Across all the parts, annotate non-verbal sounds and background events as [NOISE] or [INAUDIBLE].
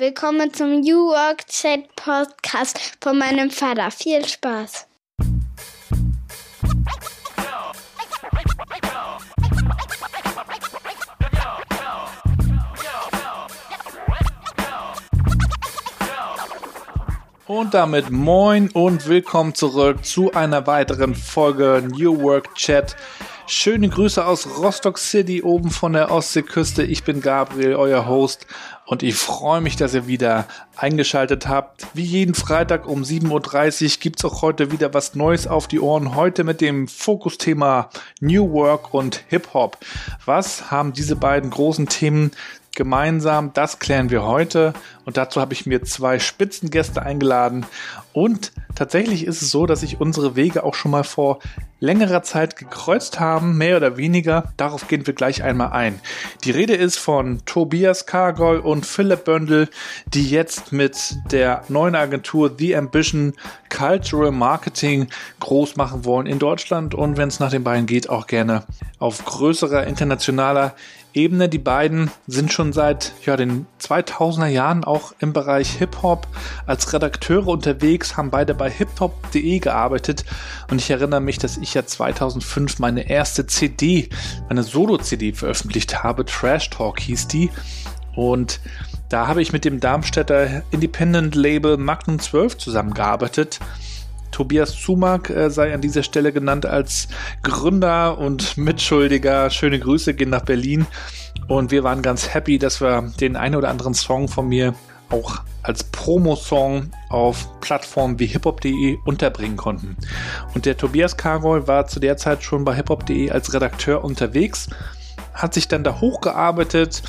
Willkommen zum New Work Chat Podcast von meinem Vater. Viel Spaß. Und damit moin und willkommen zurück zu einer weiteren Folge New Work Chat. Schöne Grüße aus Rostock City oben von der Ostseeküste. Ich bin Gabriel, euer Host und ich freue mich, dass ihr wieder eingeschaltet habt. Wie jeden Freitag um 7.30 Uhr gibt es auch heute wieder was Neues auf die Ohren. Heute mit dem Fokusthema New Work und Hip-Hop. Was haben diese beiden großen Themen gemeinsam. Das klären wir heute und dazu habe ich mir zwei Spitzengäste eingeladen. Und tatsächlich ist es so, dass sich unsere Wege auch schon mal vor längerer Zeit gekreuzt haben, mehr oder weniger. Darauf gehen wir gleich einmal ein. Die Rede ist von Tobias Kargol und Philipp Böndel, die jetzt mit der neuen Agentur The Ambition Cultural Marketing groß machen wollen in Deutschland und wenn es nach den beiden geht, auch gerne auf größerer internationaler Ebene. Die beiden sind schon seit ja, den 2000er Jahren auch im Bereich Hip-Hop als Redakteure unterwegs, haben beide bei hiphop.de gearbeitet und ich erinnere mich, dass ich ja 2005 meine erste CD, meine Solo-CD veröffentlicht habe. Trash Talk hieß die und da habe ich mit dem Darmstädter Independent Label Magnum 12 zusammengearbeitet Tobias Zumak äh, sei an dieser Stelle genannt als Gründer und Mitschuldiger. Schöne Grüße gehen nach Berlin. Und wir waren ganz happy, dass wir den einen oder anderen Song von mir auch als Promo-Song auf Plattformen wie hiphop.de unterbringen konnten. Und der Tobias Kargol war zu der Zeit schon bei hiphop.de als Redakteur unterwegs, hat sich dann da hochgearbeitet,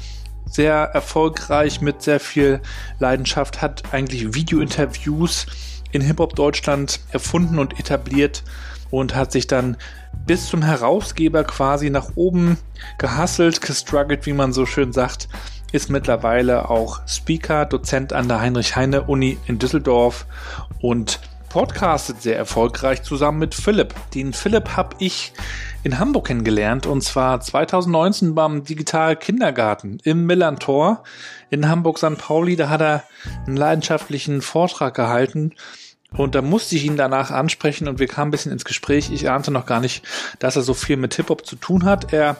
sehr erfolgreich mit sehr viel Leidenschaft, hat eigentlich Video-Interviews in Hip-Hop Deutschland erfunden und etabliert und hat sich dann bis zum Herausgeber quasi nach oben gehasselt, gestruggelt, wie man so schön sagt, ist mittlerweile auch Speaker, Dozent an der Heinrich-Heine-Uni in Düsseldorf und podcastet sehr erfolgreich zusammen mit Philipp. Den Philipp habe ich in Hamburg kennengelernt und zwar 2019 beim Digital Kindergarten im Millantor in Hamburg-St. Pauli. Da hat er einen leidenschaftlichen Vortrag gehalten und da musste ich ihn danach ansprechen und wir kamen ein bisschen ins Gespräch. Ich ahnte noch gar nicht, dass er so viel mit Hip-Hop zu tun hat. Er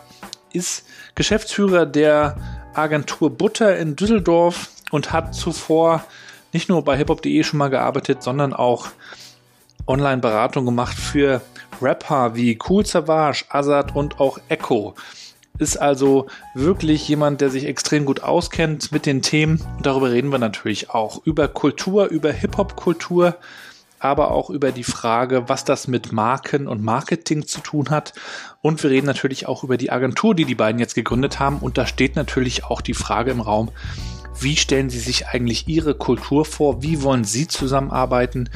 ist Geschäftsführer der Agentur Butter in Düsseldorf und hat zuvor nicht nur bei hiphop.de schon mal gearbeitet, sondern auch Online-Beratung gemacht für Rapper wie Cool Savage, Azad und auch Echo. Ist also wirklich jemand, der sich extrem gut auskennt mit den Themen. Darüber reden wir natürlich auch. Über Kultur, über Hip-Hop-Kultur, aber auch über die Frage, was das mit Marken und Marketing zu tun hat. Und wir reden natürlich auch über die Agentur, die die beiden jetzt gegründet haben. Und da steht natürlich auch die Frage im Raum, wie stellen Sie sich eigentlich Ihre Kultur vor? Wie wollen Sie zusammenarbeiten?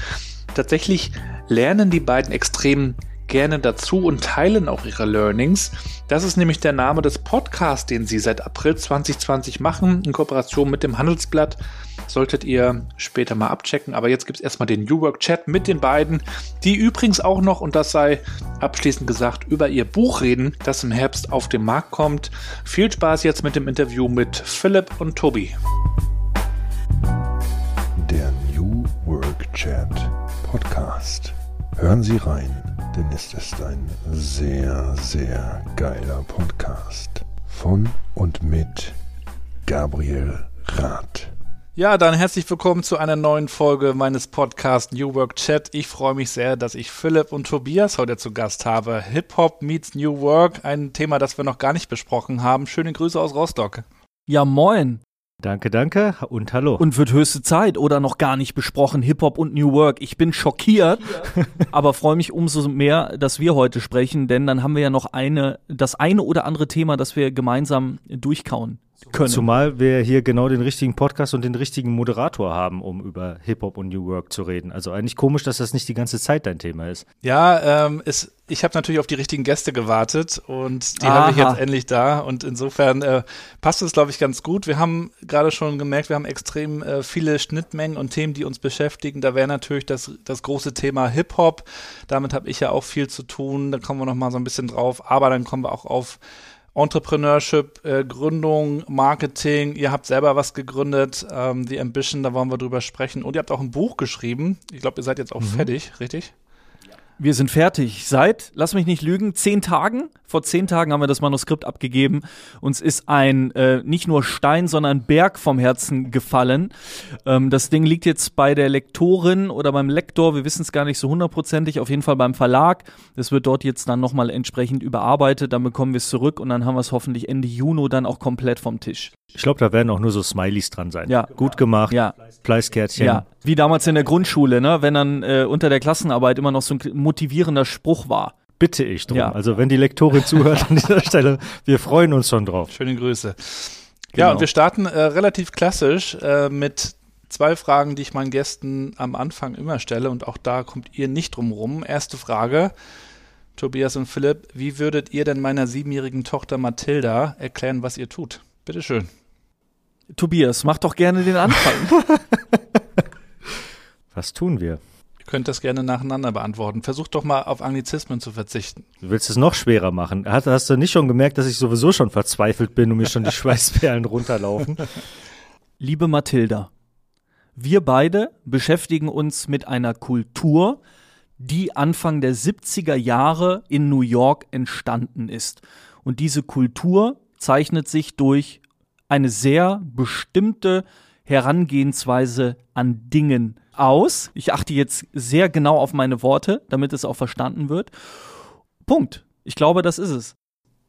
Tatsächlich lernen die beiden extrem gerne dazu und teilen auch ihre Learnings. Das ist nämlich der Name des Podcasts, den sie seit April 2020 machen, in Kooperation mit dem Handelsblatt. Solltet ihr später mal abchecken. Aber jetzt gibt es erstmal den New Work Chat mit den beiden, die übrigens auch noch, und das sei abschließend gesagt, über ihr Buch reden, das im Herbst auf den Markt kommt. Viel Spaß jetzt mit dem Interview mit Philipp und Tobi. Der New Work Chat Podcast. Hören Sie rein, denn es ist ein sehr, sehr geiler Podcast. Von und mit Gabriel Rath. Ja, dann herzlich willkommen zu einer neuen Folge meines Podcasts New Work Chat. Ich freue mich sehr, dass ich Philipp und Tobias heute zu Gast habe. Hip-Hop meets New Work, ein Thema, das wir noch gar nicht besprochen haben. Schöne Grüße aus Rostock. Ja, moin. Danke, danke und hallo. Und wird höchste Zeit oder noch gar nicht besprochen Hip-Hop und New Work. Ich bin schockiert, aber freue mich umso mehr, dass wir heute sprechen, denn dann haben wir ja noch eine, das eine oder andere Thema, das wir gemeinsam durchkauen können. Zumal wir hier genau den richtigen Podcast und den richtigen Moderator haben, um über Hip-Hop und New Work zu reden. Also eigentlich komisch, dass das nicht die ganze Zeit dein Thema ist. Ja, ähm, es, ich habe natürlich auf die richtigen Gäste gewartet und die habe ich jetzt endlich da. Und insofern äh, passt es, glaube ich, ganz gut. Wir haben gerade schon gemerkt, wir haben extrem äh, viele Schnittmengen und Themen, die uns beschäftigen. Da wäre natürlich das, das große Thema Hip-Hop. Damit habe ich ja auch viel zu tun. Da kommen wir noch mal so ein bisschen drauf. Aber dann kommen wir auch auf Entrepreneurship, äh, Gründung, Marketing. Ihr habt selber was gegründet, ähm, The Ambition, da wollen wir drüber sprechen. Und ihr habt auch ein Buch geschrieben. Ich glaube, ihr seid jetzt auch mhm. fertig, richtig? Wir sind fertig. Seit, lass mich nicht lügen, zehn Tagen. Vor zehn Tagen haben wir das Manuskript abgegeben. Uns ist ein äh, nicht nur Stein, sondern Berg vom Herzen gefallen. Ähm, das Ding liegt jetzt bei der Lektorin oder beim Lektor. Wir wissen es gar nicht so hundertprozentig. Auf jeden Fall beim Verlag. Es wird dort jetzt dann nochmal entsprechend überarbeitet. Dann bekommen wir es zurück und dann haben wir es hoffentlich Ende Juni dann auch komplett vom Tisch. Ich glaube, da werden auch nur so Smileys dran sein. Ja. Gut gemacht. Ja. Fleißkärtchen. Ja. Wie damals in der Grundschule, ne? Wenn dann äh, unter der Klassenarbeit immer noch so ein motivierender Spruch war. Bitte ich drum. Ja. Also wenn die Lektorin zuhört an dieser [LAUGHS] Stelle, wir freuen uns schon drauf. Schöne Grüße. Genau. Ja, und wir starten äh, relativ klassisch äh, mit zwei Fragen, die ich meinen Gästen am Anfang immer stelle und auch da kommt ihr nicht drum rum. Erste Frage. Tobias und Philipp, wie würdet ihr denn meiner siebenjährigen Tochter Mathilda erklären, was ihr tut? Bitteschön. Tobias, mach doch gerne den Anfang. [LAUGHS] Was tun wir? Ihr könnt das gerne nacheinander beantworten. Versucht doch mal auf Anglizismen zu verzichten. Du willst es noch schwerer machen. Hast, hast du nicht schon gemerkt, dass ich sowieso schon verzweifelt bin und mir schon die [LAUGHS] Schweißperlen runterlaufen? Liebe Mathilda, wir beide beschäftigen uns mit einer Kultur, die Anfang der 70er Jahre in New York entstanden ist. Und diese Kultur zeichnet sich durch eine sehr bestimmte Herangehensweise an Dingen aus. Ich achte jetzt sehr genau auf meine Worte, damit es auch verstanden wird. Punkt. Ich glaube, das ist es.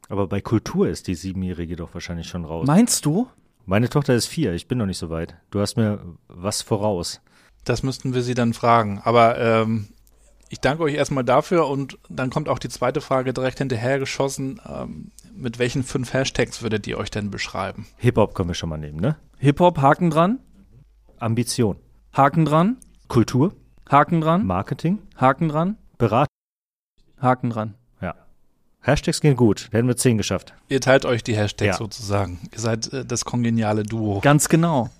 Aber bei Kultur ist die Siebenjährige doch wahrscheinlich schon raus. Meinst du? Meine Tochter ist vier, ich bin noch nicht so weit. Du hast mir was voraus. Das müssten wir sie dann fragen. Aber ähm, ich danke euch erstmal dafür und dann kommt auch die zweite Frage direkt hinterhergeschossen. Ähm, mit welchen fünf Hashtags würdet ihr euch denn beschreiben? Hip-Hop können wir schon mal nehmen, ne? Hip-Hop, Haken dran. Ambition. Haken dran. Kultur. Haken dran. Marketing. Haken dran. Beratung. Haken dran. Ja. Hashtags gehen gut. Hätten wir zehn geschafft. Ihr teilt euch die Hashtags ja. sozusagen. Ihr seid äh, das kongeniale Duo. Ganz genau. [LAUGHS]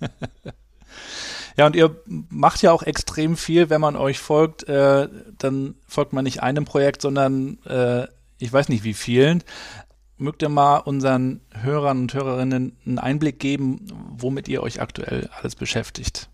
Ja, und ihr macht ja auch extrem viel, wenn man euch folgt, äh, dann folgt man nicht einem Projekt, sondern äh, ich weiß nicht wie vielen. Mögt ihr mal unseren Hörern und Hörerinnen einen Einblick geben, womit ihr euch aktuell alles beschäftigt?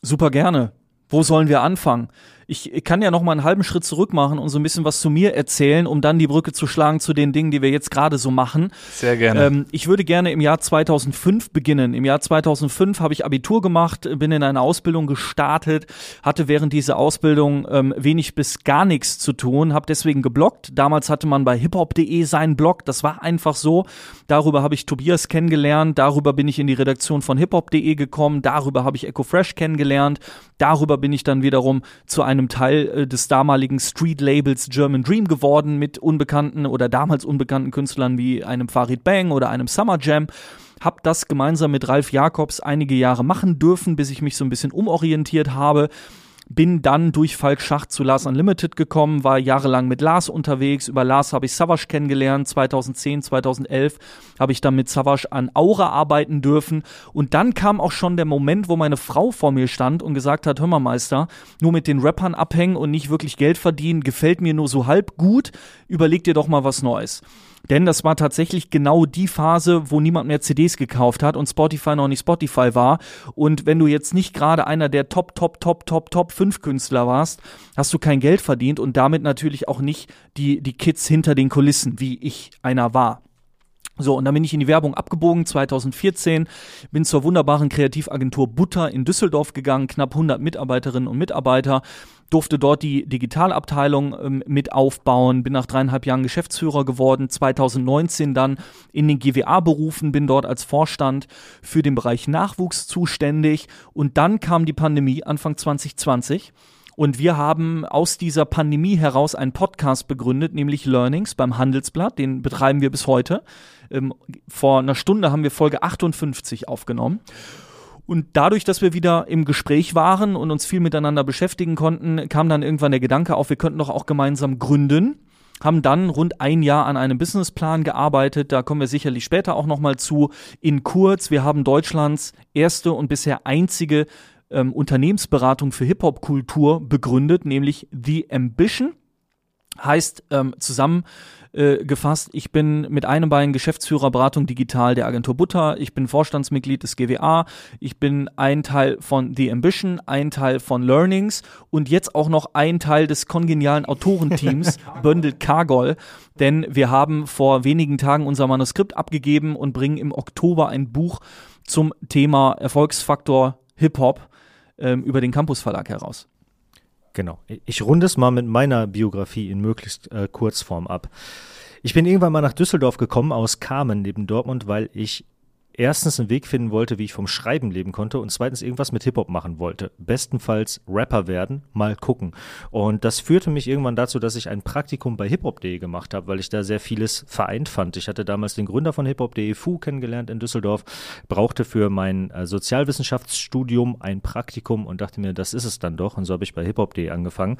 Super gerne. Wo sollen wir anfangen? Ich kann ja noch mal einen halben Schritt zurück machen und so ein bisschen was zu mir erzählen, um dann die Brücke zu schlagen zu den Dingen, die wir jetzt gerade so machen. Sehr gerne. Ähm, ich würde gerne im Jahr 2005 beginnen. Im Jahr 2005 habe ich Abitur gemacht, bin in eine Ausbildung gestartet, hatte während dieser Ausbildung ähm, wenig bis gar nichts zu tun, habe deswegen geblockt. Damals hatte man bei hiphop.de seinen Blog, das war einfach so. Darüber habe ich Tobias kennengelernt, darüber bin ich in die Redaktion von hiphop.de gekommen, darüber habe ich Echo Fresh kennengelernt, darüber bin ich dann wiederum zu einem einem Teil äh, des damaligen Street-Labels German Dream geworden mit unbekannten oder damals unbekannten Künstlern wie einem Farid Bang oder einem Summer Jam. Hab das gemeinsam mit Ralf Jakobs einige Jahre machen dürfen, bis ich mich so ein bisschen umorientiert habe bin dann durch Falk Schacht zu Lars Unlimited gekommen, war jahrelang mit Lars unterwegs. Über Lars habe ich Savage kennengelernt. 2010, 2011 habe ich dann mit Savage an Aura arbeiten dürfen. Und dann kam auch schon der Moment, wo meine Frau vor mir stand und gesagt hat, hör mal Meister, nur mit den Rappern abhängen und nicht wirklich Geld verdienen, gefällt mir nur so halb gut. Überleg dir doch mal was Neues. Denn das war tatsächlich genau die Phase, wo niemand mehr CDs gekauft hat und Spotify noch nicht Spotify war. Und wenn du jetzt nicht gerade einer der Top, Top, Top, Top, Top 5 Künstler warst, hast du kein Geld verdient und damit natürlich auch nicht die, die Kids hinter den Kulissen, wie ich einer war. So, und dann bin ich in die Werbung abgebogen, 2014, bin zur wunderbaren Kreativagentur Butter in Düsseldorf gegangen, knapp 100 Mitarbeiterinnen und Mitarbeiter, durfte dort die Digitalabteilung ähm, mit aufbauen, bin nach dreieinhalb Jahren Geschäftsführer geworden, 2019 dann in den GWA berufen, bin dort als Vorstand für den Bereich Nachwuchs zuständig und dann kam die Pandemie Anfang 2020 und wir haben aus dieser Pandemie heraus einen Podcast begründet, nämlich Learnings beim Handelsblatt. Den betreiben wir bis heute. Ähm, vor einer Stunde haben wir Folge 58 aufgenommen. Und dadurch, dass wir wieder im Gespräch waren und uns viel miteinander beschäftigen konnten, kam dann irgendwann der Gedanke auf, wir könnten doch auch gemeinsam gründen haben dann rund ein Jahr an einem Businessplan gearbeitet. Da kommen wir sicherlich später auch nochmal zu. In kurz, wir haben Deutschlands erste und bisher einzige ähm, Unternehmensberatung für Hip-Hop-Kultur begründet, nämlich The Ambition. Heißt ähm, zusammengefasst, ich bin mit einem Bein Geschäftsführer Beratung Digital der Agentur Butter, ich bin Vorstandsmitglied des GWA, ich bin ein Teil von The Ambition, ein Teil von Learnings und jetzt auch noch ein Teil des kongenialen Autorenteams [LAUGHS] Bundled Cargol, denn wir haben vor wenigen Tagen unser Manuskript abgegeben und bringen im Oktober ein Buch zum Thema Erfolgsfaktor Hip-Hop ähm, über den Campus Verlag heraus. Genau. Ich runde es mal mit meiner Biografie in möglichst äh, Kurzform ab. Ich bin irgendwann mal nach Düsseldorf gekommen aus Kamen neben Dortmund, weil ich erstens einen Weg finden wollte, wie ich vom Schreiben leben konnte und zweitens irgendwas mit Hip-Hop machen wollte. Bestenfalls Rapper werden, mal gucken. Und das führte mich irgendwann dazu, dass ich ein Praktikum bei hiphop.de gemacht habe, weil ich da sehr vieles vereint fand. Ich hatte damals den Gründer von hiphop.de, Fu, kennengelernt in Düsseldorf, brauchte für mein äh, Sozialwissenschaftsstudium ein Praktikum und dachte mir, das ist es dann doch. Und so habe ich bei hiphop.de angefangen.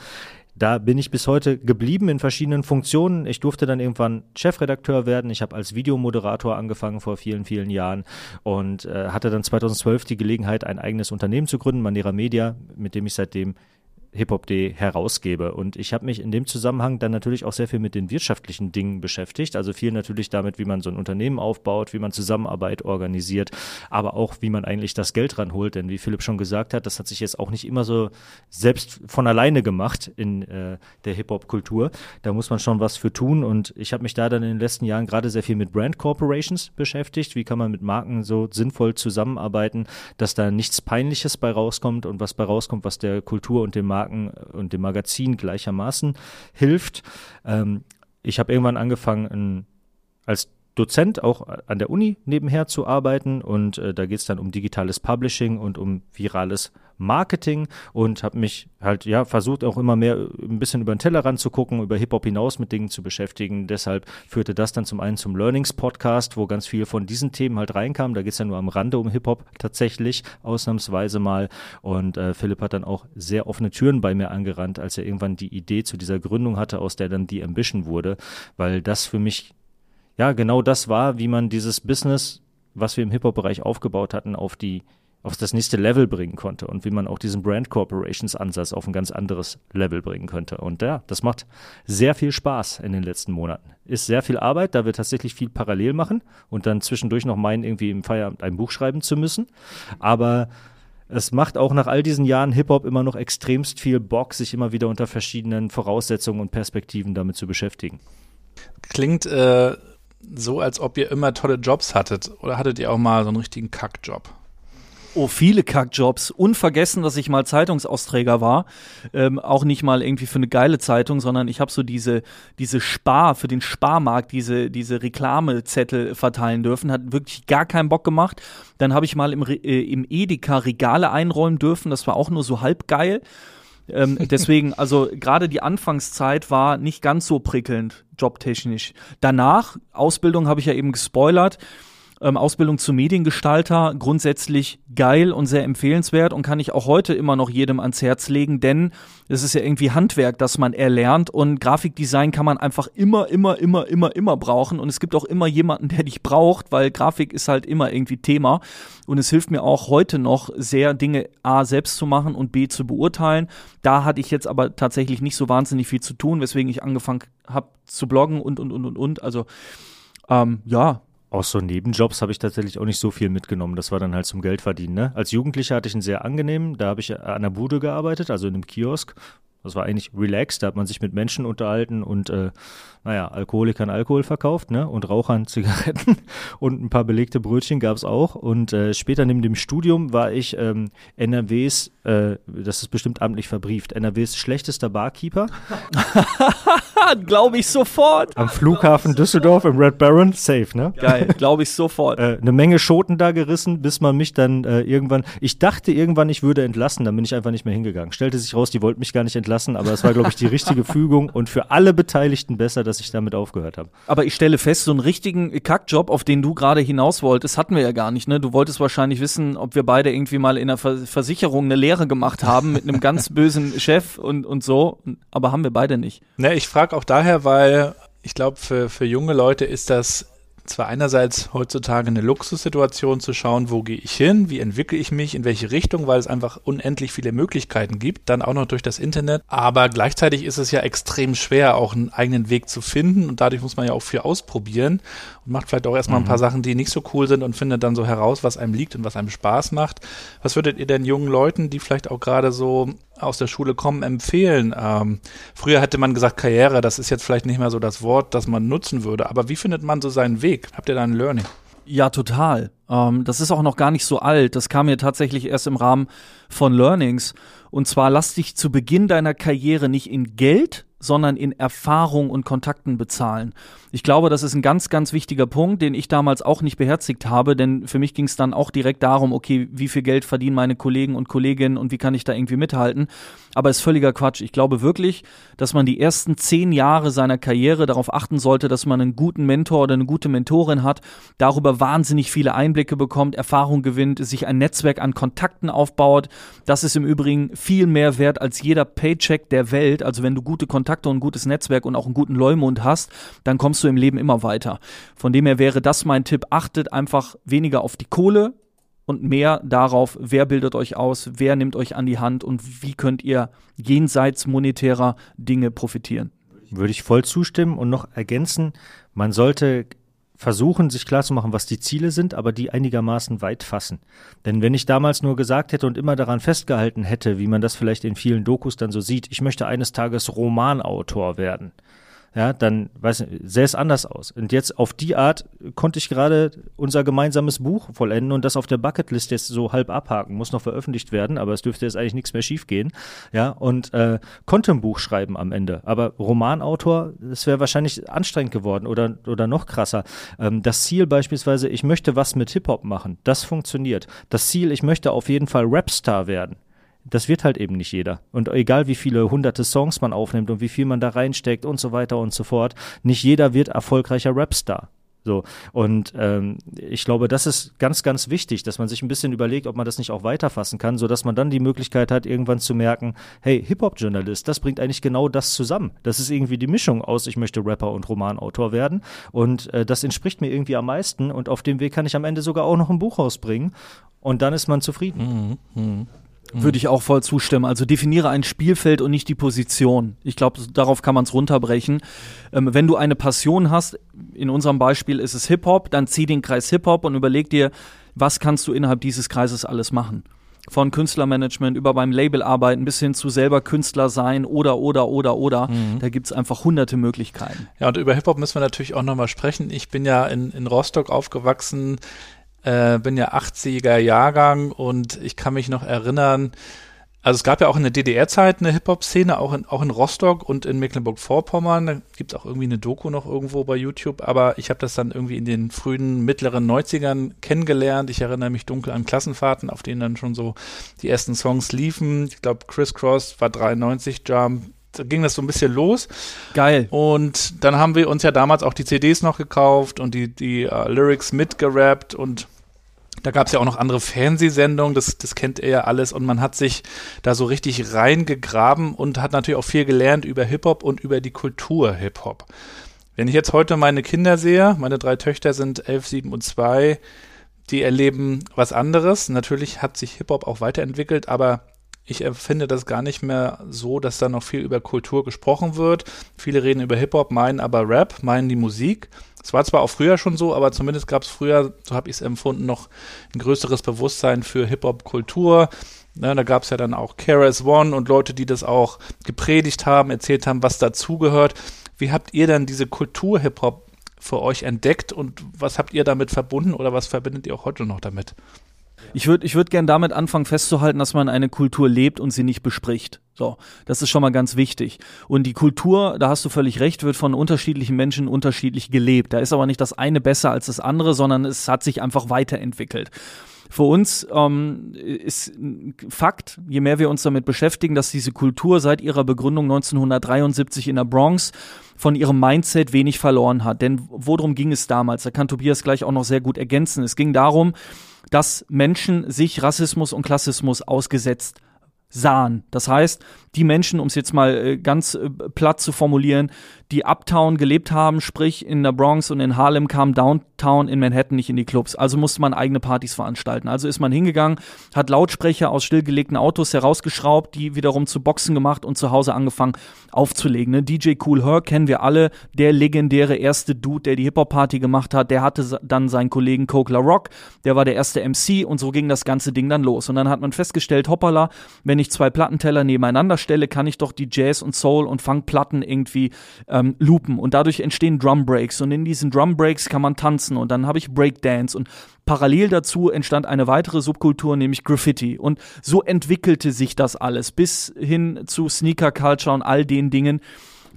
Da bin ich bis heute geblieben in verschiedenen Funktionen. Ich durfte dann irgendwann Chefredakteur werden. Ich habe als Videomoderator angefangen vor vielen, vielen Jahren und äh, hatte dann 2012 die Gelegenheit, ein eigenes Unternehmen zu gründen, Manera Media, mit dem ich seitdem Hip-Hop.de herausgebe. Und ich habe mich in dem Zusammenhang dann natürlich auch sehr viel mit den wirtschaftlichen Dingen beschäftigt. Also viel natürlich damit, wie man so ein Unternehmen aufbaut, wie man Zusammenarbeit organisiert, aber auch, wie man eigentlich das Geld ranholt. Denn wie Philipp schon gesagt hat, das hat sich jetzt auch nicht immer so selbst von alleine gemacht in äh, der Hip-Hop-Kultur. Da muss man schon was für tun. Und ich habe mich da dann in den letzten Jahren gerade sehr viel mit Brand Corporations beschäftigt. Wie kann man mit Marken so sinnvoll zusammenarbeiten, dass da nichts Peinliches bei rauskommt und was bei rauskommt, was der Kultur und dem Marken Marken und dem Magazin gleichermaßen hilft. Ähm, ich habe irgendwann angefangen, ein, als Dozent auch an der Uni nebenher zu arbeiten und äh, da geht es dann um digitales Publishing und um virales Marketing und habe mich halt ja versucht auch immer mehr äh, ein bisschen über den Tellerrand zu gucken, über Hip-Hop hinaus mit Dingen zu beschäftigen. Deshalb führte das dann zum einen zum Learnings-Podcast, wo ganz viel von diesen Themen halt reinkam. Da geht es ja nur am Rande um Hip-Hop tatsächlich, ausnahmsweise mal. Und äh, Philipp hat dann auch sehr offene Türen bei mir angerannt, als er irgendwann die Idee zu dieser Gründung hatte, aus der dann die Ambition wurde, weil das für mich ja genau das war, wie man dieses Business, was wir im Hip-Hop-Bereich aufgebaut hatten, auf die auf das nächste Level bringen konnte und wie man auch diesen Brand Corporations Ansatz auf ein ganz anderes Level bringen könnte. Und ja, das macht sehr viel Spaß in den letzten Monaten. Ist sehr viel Arbeit, da wir tatsächlich viel parallel machen und dann zwischendurch noch meinen, irgendwie im Feierabend ein Buch schreiben zu müssen. Aber es macht auch nach all diesen Jahren Hip-Hop immer noch extremst viel Bock, sich immer wieder unter verschiedenen Voraussetzungen und Perspektiven damit zu beschäftigen. Klingt äh, so, als ob ihr immer tolle Jobs hattet. Oder hattet ihr auch mal so einen richtigen Kackjob? Oh, viele Kackjobs. Unvergessen, dass ich mal Zeitungsausträger war. Ähm, auch nicht mal irgendwie für eine geile Zeitung, sondern ich habe so diese, diese Spar, für den Sparmarkt, diese, diese Reklamezettel verteilen dürfen. Hat wirklich gar keinen Bock gemacht. Dann habe ich mal im, äh, im Edeka Regale einräumen dürfen. Das war auch nur so halb geil. Ähm, deswegen, also gerade die Anfangszeit war nicht ganz so prickelnd, jobtechnisch. Danach, Ausbildung habe ich ja eben gespoilert ähm, Ausbildung zum Mediengestalter grundsätzlich geil und sehr empfehlenswert und kann ich auch heute immer noch jedem ans Herz legen, denn es ist ja irgendwie Handwerk, das man erlernt und Grafikdesign kann man einfach immer, immer, immer, immer, immer brauchen und es gibt auch immer jemanden, der dich braucht, weil Grafik ist halt immer irgendwie Thema und es hilft mir auch heute noch sehr, Dinge A selbst zu machen und B zu beurteilen. Da hatte ich jetzt aber tatsächlich nicht so wahnsinnig viel zu tun, weswegen ich angefangen habe zu bloggen und, und, und, und, und. Also ähm, ja, aus so Nebenjobs habe ich tatsächlich auch nicht so viel mitgenommen. Das war dann halt zum Geldverdienen. Ne? Als Jugendlicher hatte ich einen sehr angenehmen, da habe ich an der Bude gearbeitet, also in einem Kiosk. Das war eigentlich relaxed, da hat man sich mit Menschen unterhalten und äh, naja, Alkoholikern Alkohol verkauft, ne? Und Rauchern [LAUGHS] Zigaretten und ein paar belegte Brötchen gab es auch. Und äh, später neben dem Studium war ich ähm, NRWs, äh, das ist bestimmt amtlich verbrieft, NRWs schlechtester Barkeeper. [LAUGHS] glaube ich sofort. Am Flughafen Düsseldorf im Red Baron, safe, ne? Geil, glaube ich sofort. [LAUGHS] Äh, eine Menge Schoten da gerissen, bis man mich dann äh, irgendwann, ich dachte irgendwann, ich würde entlassen, dann bin ich einfach nicht mehr hingegangen. Stellte sich raus, die wollten mich gar nicht entlassen, aber es war, glaube ich, die richtige Fügung und für alle Beteiligten besser, dass ich damit aufgehört habe. Aber ich stelle fest, so einen richtigen Kackjob, auf den du gerade hinaus wolltest, hatten wir ja gar nicht. Ne? Du wolltest wahrscheinlich wissen, ob wir beide irgendwie mal in einer Versicherung eine Lehre gemacht haben mit einem ganz [LAUGHS] bösen Chef und, und so. Aber haben wir beide nicht. Ne, ich frage auch daher, weil ich glaube, für, für junge Leute ist das zwar einerseits heutzutage eine Luxussituation zu schauen, wo gehe ich hin, wie entwickle ich mich, in welche Richtung, weil es einfach unendlich viele Möglichkeiten gibt, dann auch noch durch das Internet. Aber gleichzeitig ist es ja extrem schwer, auch einen eigenen Weg zu finden und dadurch muss man ja auch viel ausprobieren und macht vielleicht auch erstmal mhm. ein paar Sachen, die nicht so cool sind und findet dann so heraus, was einem liegt und was einem Spaß macht. Was würdet ihr denn jungen Leuten, die vielleicht auch gerade so aus der Schule kommen, empfehlen? Ähm, früher hätte man gesagt Karriere, das ist jetzt vielleicht nicht mehr so das Wort, das man nutzen würde, aber wie findet man so seinen Weg? Habt ihr da ein Learning? Ja, total. Ähm, das ist auch noch gar nicht so alt. Das kam mir tatsächlich erst im Rahmen von Learnings. Und zwar lass dich zu Beginn deiner Karriere nicht in Geld, sondern in Erfahrung und Kontakten bezahlen. Ich glaube, das ist ein ganz, ganz wichtiger Punkt, den ich damals auch nicht beherzigt habe, denn für mich ging es dann auch direkt darum, okay, wie viel Geld verdienen meine Kollegen und Kolleginnen und wie kann ich da irgendwie mithalten. Aber ist völliger Quatsch. Ich glaube wirklich, dass man die ersten zehn Jahre seiner Karriere darauf achten sollte, dass man einen guten Mentor oder eine gute Mentorin hat, darüber wahnsinnig viele Einblicke bekommt, Erfahrung gewinnt, sich ein Netzwerk an Kontakten aufbaut. Das ist im Übrigen viel mehr wert als jeder Paycheck der Welt. Also wenn du gute Kontakte und ein gutes Netzwerk und auch einen guten Leumund hast, dann kommst du im Leben immer weiter. Von dem her wäre das mein Tipp. Achtet einfach weniger auf die Kohle und mehr darauf, wer bildet euch aus, wer nimmt euch an die Hand und wie könnt ihr jenseits monetärer Dinge profitieren. Würde ich voll zustimmen und noch ergänzen, man sollte versuchen, sich klarzumachen, was die Ziele sind, aber die einigermaßen weit fassen. Denn wenn ich damals nur gesagt hätte und immer daran festgehalten hätte, wie man das vielleicht in vielen Dokus dann so sieht, ich möchte eines Tages Romanautor werden, ja, dann weiß nicht, sähe es anders aus. Und jetzt auf die Art konnte ich gerade unser gemeinsames Buch vollenden und das auf der Bucketlist jetzt so halb abhaken. Muss noch veröffentlicht werden, aber es dürfte jetzt eigentlich nichts mehr schiefgehen. Ja, und äh, konnte ein Buch schreiben am Ende. Aber Romanautor, das wäre wahrscheinlich anstrengend geworden oder, oder noch krasser. Ähm, das Ziel beispielsweise, ich möchte was mit Hip-Hop machen, das funktioniert. Das Ziel, ich möchte auf jeden Fall Rapstar werden das wird halt eben nicht jeder. Und egal wie viele hunderte Songs man aufnimmt und wie viel man da reinsteckt und so weiter und so fort, nicht jeder wird erfolgreicher Rapstar. So. Und ähm, ich glaube, das ist ganz, ganz wichtig, dass man sich ein bisschen überlegt, ob man das nicht auch weiterfassen kann, sodass man dann die Möglichkeit hat, irgendwann zu merken, hey, Hip-Hop-Journalist, das bringt eigentlich genau das zusammen. Das ist irgendwie die Mischung aus, ich möchte Rapper und Romanautor werden. Und äh, das entspricht mir irgendwie am meisten. Und auf dem Weg kann ich am Ende sogar auch noch ein Buch rausbringen. Und dann ist man zufrieden. Mhm. Mhm. Würde ich auch voll zustimmen. Also definiere ein Spielfeld und nicht die Position. Ich glaube, darauf kann man es runterbrechen. Ähm, wenn du eine Passion hast, in unserem Beispiel ist es Hip-Hop, dann zieh den Kreis Hip-Hop und überleg dir, was kannst du innerhalb dieses Kreises alles machen. Von Künstlermanagement über beim Label arbeiten bis hin zu selber Künstler sein oder, oder, oder, oder. Mhm. Da gibt's einfach hunderte Möglichkeiten. Ja, und über Hip-Hop müssen wir natürlich auch nochmal sprechen. Ich bin ja in, in Rostock aufgewachsen äh, bin ja 80er Jahrgang und ich kann mich noch erinnern, also es gab ja auch in der DDR-Zeit eine Hip-Hop-Szene, auch in, auch in Rostock und in Mecklenburg-Vorpommern. Da gibt es auch irgendwie eine Doku noch irgendwo bei YouTube, aber ich habe das dann irgendwie in den frühen, mittleren 90ern kennengelernt. Ich erinnere mich dunkel an Klassenfahrten, auf denen dann schon so die ersten Songs liefen. Ich glaube, Criss Cross war 93, Jump, da ging das so ein bisschen los. Geil. Und dann haben wir uns ja damals auch die CDs noch gekauft und die, die uh, Lyrics mitgerappt und da gab es ja auch noch andere Fernsehsendungen, das, das kennt ihr ja alles und man hat sich da so richtig reingegraben und hat natürlich auch viel gelernt über Hip-Hop und über die Kultur Hip-Hop. Wenn ich jetzt heute meine Kinder sehe, meine drei Töchter sind elf, sieben und zwei, die erleben was anderes. Natürlich hat sich Hip-Hop auch weiterentwickelt, aber ich empfinde das gar nicht mehr so, dass da noch viel über Kultur gesprochen wird. Viele reden über Hip-Hop, meinen aber Rap, meinen die Musik. Es war zwar auch früher schon so, aber zumindest gab es früher, so habe ich es empfunden, noch ein größeres Bewusstsein für Hip-Hop-Kultur. Ne, da gab es ja dann auch KRS One und Leute, die das auch gepredigt haben, erzählt haben, was dazugehört. Wie habt ihr dann diese Kultur Hip-Hop für euch entdeckt und was habt ihr damit verbunden oder was verbindet ihr auch heute noch damit? Ich würde ich würd gern damit anfangen festzuhalten, dass man eine Kultur lebt und sie nicht bespricht. So, das ist schon mal ganz wichtig. Und die Kultur, da hast du völlig recht, wird von unterschiedlichen Menschen unterschiedlich gelebt. Da ist aber nicht das eine besser als das andere, sondern es hat sich einfach weiterentwickelt. Für uns ähm, ist Fakt, je mehr wir uns damit beschäftigen, dass diese Kultur seit ihrer Begründung 1973 in der Bronx von ihrem Mindset wenig verloren hat. Denn worum ging es damals? Da kann Tobias gleich auch noch sehr gut ergänzen. Es ging darum, dass Menschen sich Rassismus und Klassismus ausgesetzt sahen. Das heißt, die Menschen, um es jetzt mal äh, ganz äh, platt zu formulieren, die Uptown gelebt haben, sprich in der Bronx und in Harlem kamen Downtown in Manhattan nicht in die Clubs. Also musste man eigene Partys veranstalten. Also ist man hingegangen, hat Lautsprecher aus stillgelegten Autos herausgeschraubt, die wiederum zu Boxen gemacht und zu Hause angefangen aufzulegen. Ne? DJ Cool Herc kennen wir alle, der legendäre erste Dude, der die Hip-Hop-Party gemacht hat. Der hatte dann seinen Kollegen Coke La Rock, der war der erste MC und so ging das ganze Ding dann los. Und dann hat man festgestellt, hoppala, wenn ich zwei Plattenteller nebeneinander stelle, kann ich doch die Jazz- und Soul- und Funkplatten irgendwie ähm, loopen. Und dadurch entstehen Drum Breaks. Und in diesen Drum Breaks kann man tanzen. Und dann habe ich Breakdance. Und parallel dazu entstand eine weitere Subkultur, nämlich Graffiti. Und so entwickelte sich das alles bis hin zu Sneaker Culture und all den Dingen,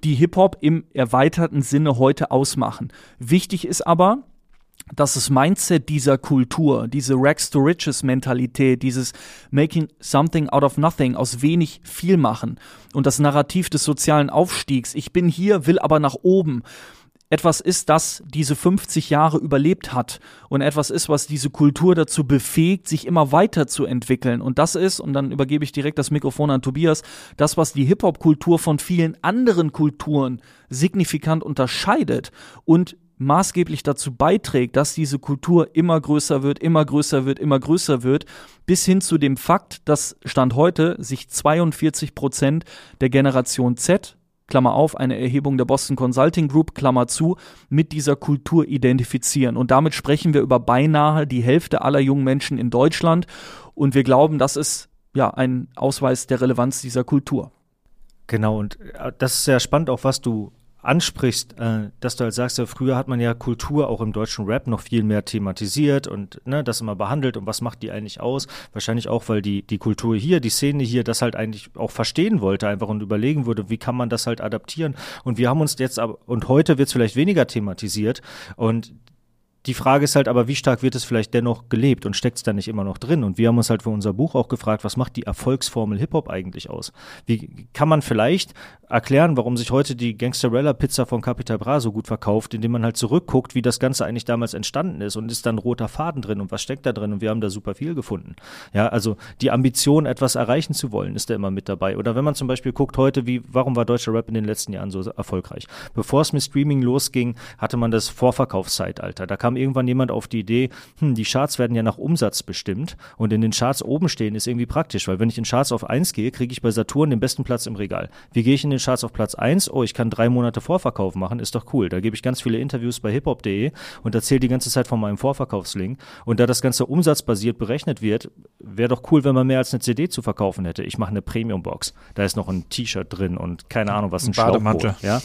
die Hip-Hop im erweiterten Sinne heute ausmachen. Wichtig ist aber, dass das Mindset dieser Kultur, diese Rags to Riches Mentalität, dieses Making something out of nothing, aus wenig viel machen und das Narrativ des sozialen Aufstiegs, ich bin hier, will aber nach oben, etwas ist, das diese 50 Jahre überlebt hat und etwas ist, was diese Kultur dazu befähigt, sich immer weiterzuentwickeln. Und das ist, und dann übergebe ich direkt das Mikrofon an Tobias, das, was die Hip-Hop-Kultur von vielen anderen Kulturen signifikant unterscheidet und maßgeblich dazu beiträgt, dass diese Kultur immer größer wird, immer größer wird, immer größer wird, bis hin zu dem Fakt, dass Stand heute sich 42 Prozent der Generation Z, Klammer auf, eine Erhebung der Boston Consulting Group, Klammer zu, mit dieser Kultur identifizieren. Und damit sprechen wir über beinahe die Hälfte aller jungen Menschen in Deutschland. Und wir glauben, das ist ja ein Ausweis der Relevanz dieser Kultur. Genau, und äh, das ist sehr spannend, auch was du ansprichst, äh, dass du halt sagst, ja, früher hat man ja Kultur auch im deutschen Rap noch viel mehr thematisiert und ne, das immer behandelt und was macht die eigentlich aus? Wahrscheinlich auch, weil die, die Kultur hier, die Szene hier das halt eigentlich auch verstehen wollte einfach und überlegen würde, wie kann man das halt adaptieren. Und wir haben uns jetzt aber, und heute wird es vielleicht weniger thematisiert und die Frage ist halt aber, wie stark wird es vielleicht dennoch gelebt und steckt es da nicht immer noch drin? Und wir haben uns halt für unser Buch auch gefragt, was macht die Erfolgsformel Hip-Hop eigentlich aus? Wie kann man vielleicht erklären, warum sich heute die Gangsterella Pizza von Capital Bra so gut verkauft, indem man halt zurückguckt, wie das Ganze eigentlich damals entstanden ist und ist dann roter Faden drin und was steckt da drin? Und wir haben da super viel gefunden. Ja, also die Ambition, etwas erreichen zu wollen, ist da immer mit dabei. Oder wenn man zum Beispiel guckt heute, wie, warum war deutscher Rap in den letzten Jahren so erfolgreich? Bevor es mit Streaming losging, hatte man das Vorverkaufszeitalter. Da kam irgendwann jemand auf die Idee, hm, die Charts werden ja nach Umsatz bestimmt und in den Charts oben stehen ist irgendwie praktisch, weil wenn ich in Charts auf 1 gehe, kriege ich bei Saturn den besten Platz im Regal. Wie gehe ich in den Charts auf Platz 1? Oh, ich kann drei Monate Vorverkauf machen, ist doch cool. Da gebe ich ganz viele Interviews bei hiphop.de und erzähle die ganze Zeit von meinem Vorverkaufslink. Und da das Ganze umsatzbasiert berechnet wird, wäre doch cool, wenn man mehr als eine CD zu verkaufen hätte. Ich mache eine Premium-Box. Da ist noch ein T-Shirt drin und keine Ahnung, was ein, Bademantel. Ja?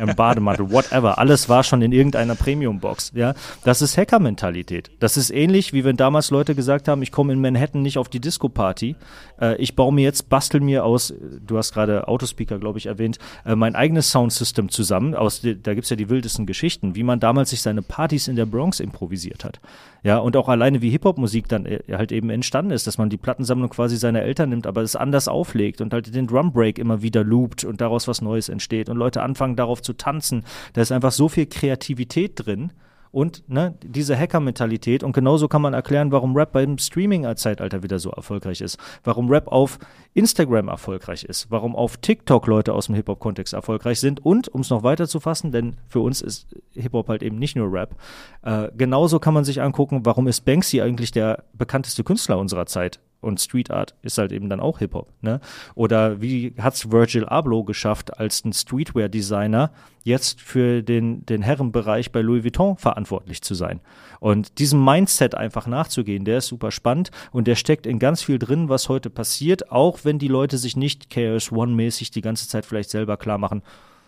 Ähm, Bademantel, whatever. Alles war schon in irgendeiner Premium-Box. Ja, das ist Hacker-Mentalität. Das ist ähnlich, wie wenn damals Leute gesagt haben, ich komme in Manhattan nicht auf die Disco-Party. Äh, ich baue mir jetzt, bastel mir aus, du hast gerade Autospeaker, glaube ich, erwähnt, äh, mein eigenes Soundsystem zusammen. Aus, da gibt's ja die wildesten Geschichten, wie man damals sich seine Partys in der Bronx improvisiert hat. Ja, und auch alleine wie Hip-Hop-Musik dann äh, halt eben entstanden ist, dass man die Plattensammlung quasi seiner Eltern nimmt, aber es anders auflegt und halt den Drum Break immer wieder loopt und daraus was Neues entsteht und Leute anfangen darauf zu tanzen. Da ist einfach so viel Kreativität drin und ne, diese Hacker-Mentalität. Und genauso kann man erklären, warum Rap beim Streaming-Zeitalter wieder so erfolgreich ist. Warum Rap auf Instagram erfolgreich ist. Warum auf TikTok Leute aus dem Hip-Hop-Kontext erfolgreich sind. Und, um es noch weiter zu fassen, denn für uns ist Hip-Hop halt eben nicht nur Rap, äh, genauso kann man sich angucken, warum ist Banksy eigentlich der bekannteste Künstler unserer Zeit? Und Street Art ist halt eben dann auch Hip-Hop. Ne? Oder wie hat's Virgil Abloh geschafft, als ein Streetwear-Designer jetzt für den, den Herrenbereich bei Louis Vuitton verantwortlich zu sein? Und diesem Mindset einfach nachzugehen, der ist super spannend und der steckt in ganz viel drin, was heute passiert, auch wenn die Leute sich nicht KS One-mäßig die ganze Zeit vielleicht selber klar machen,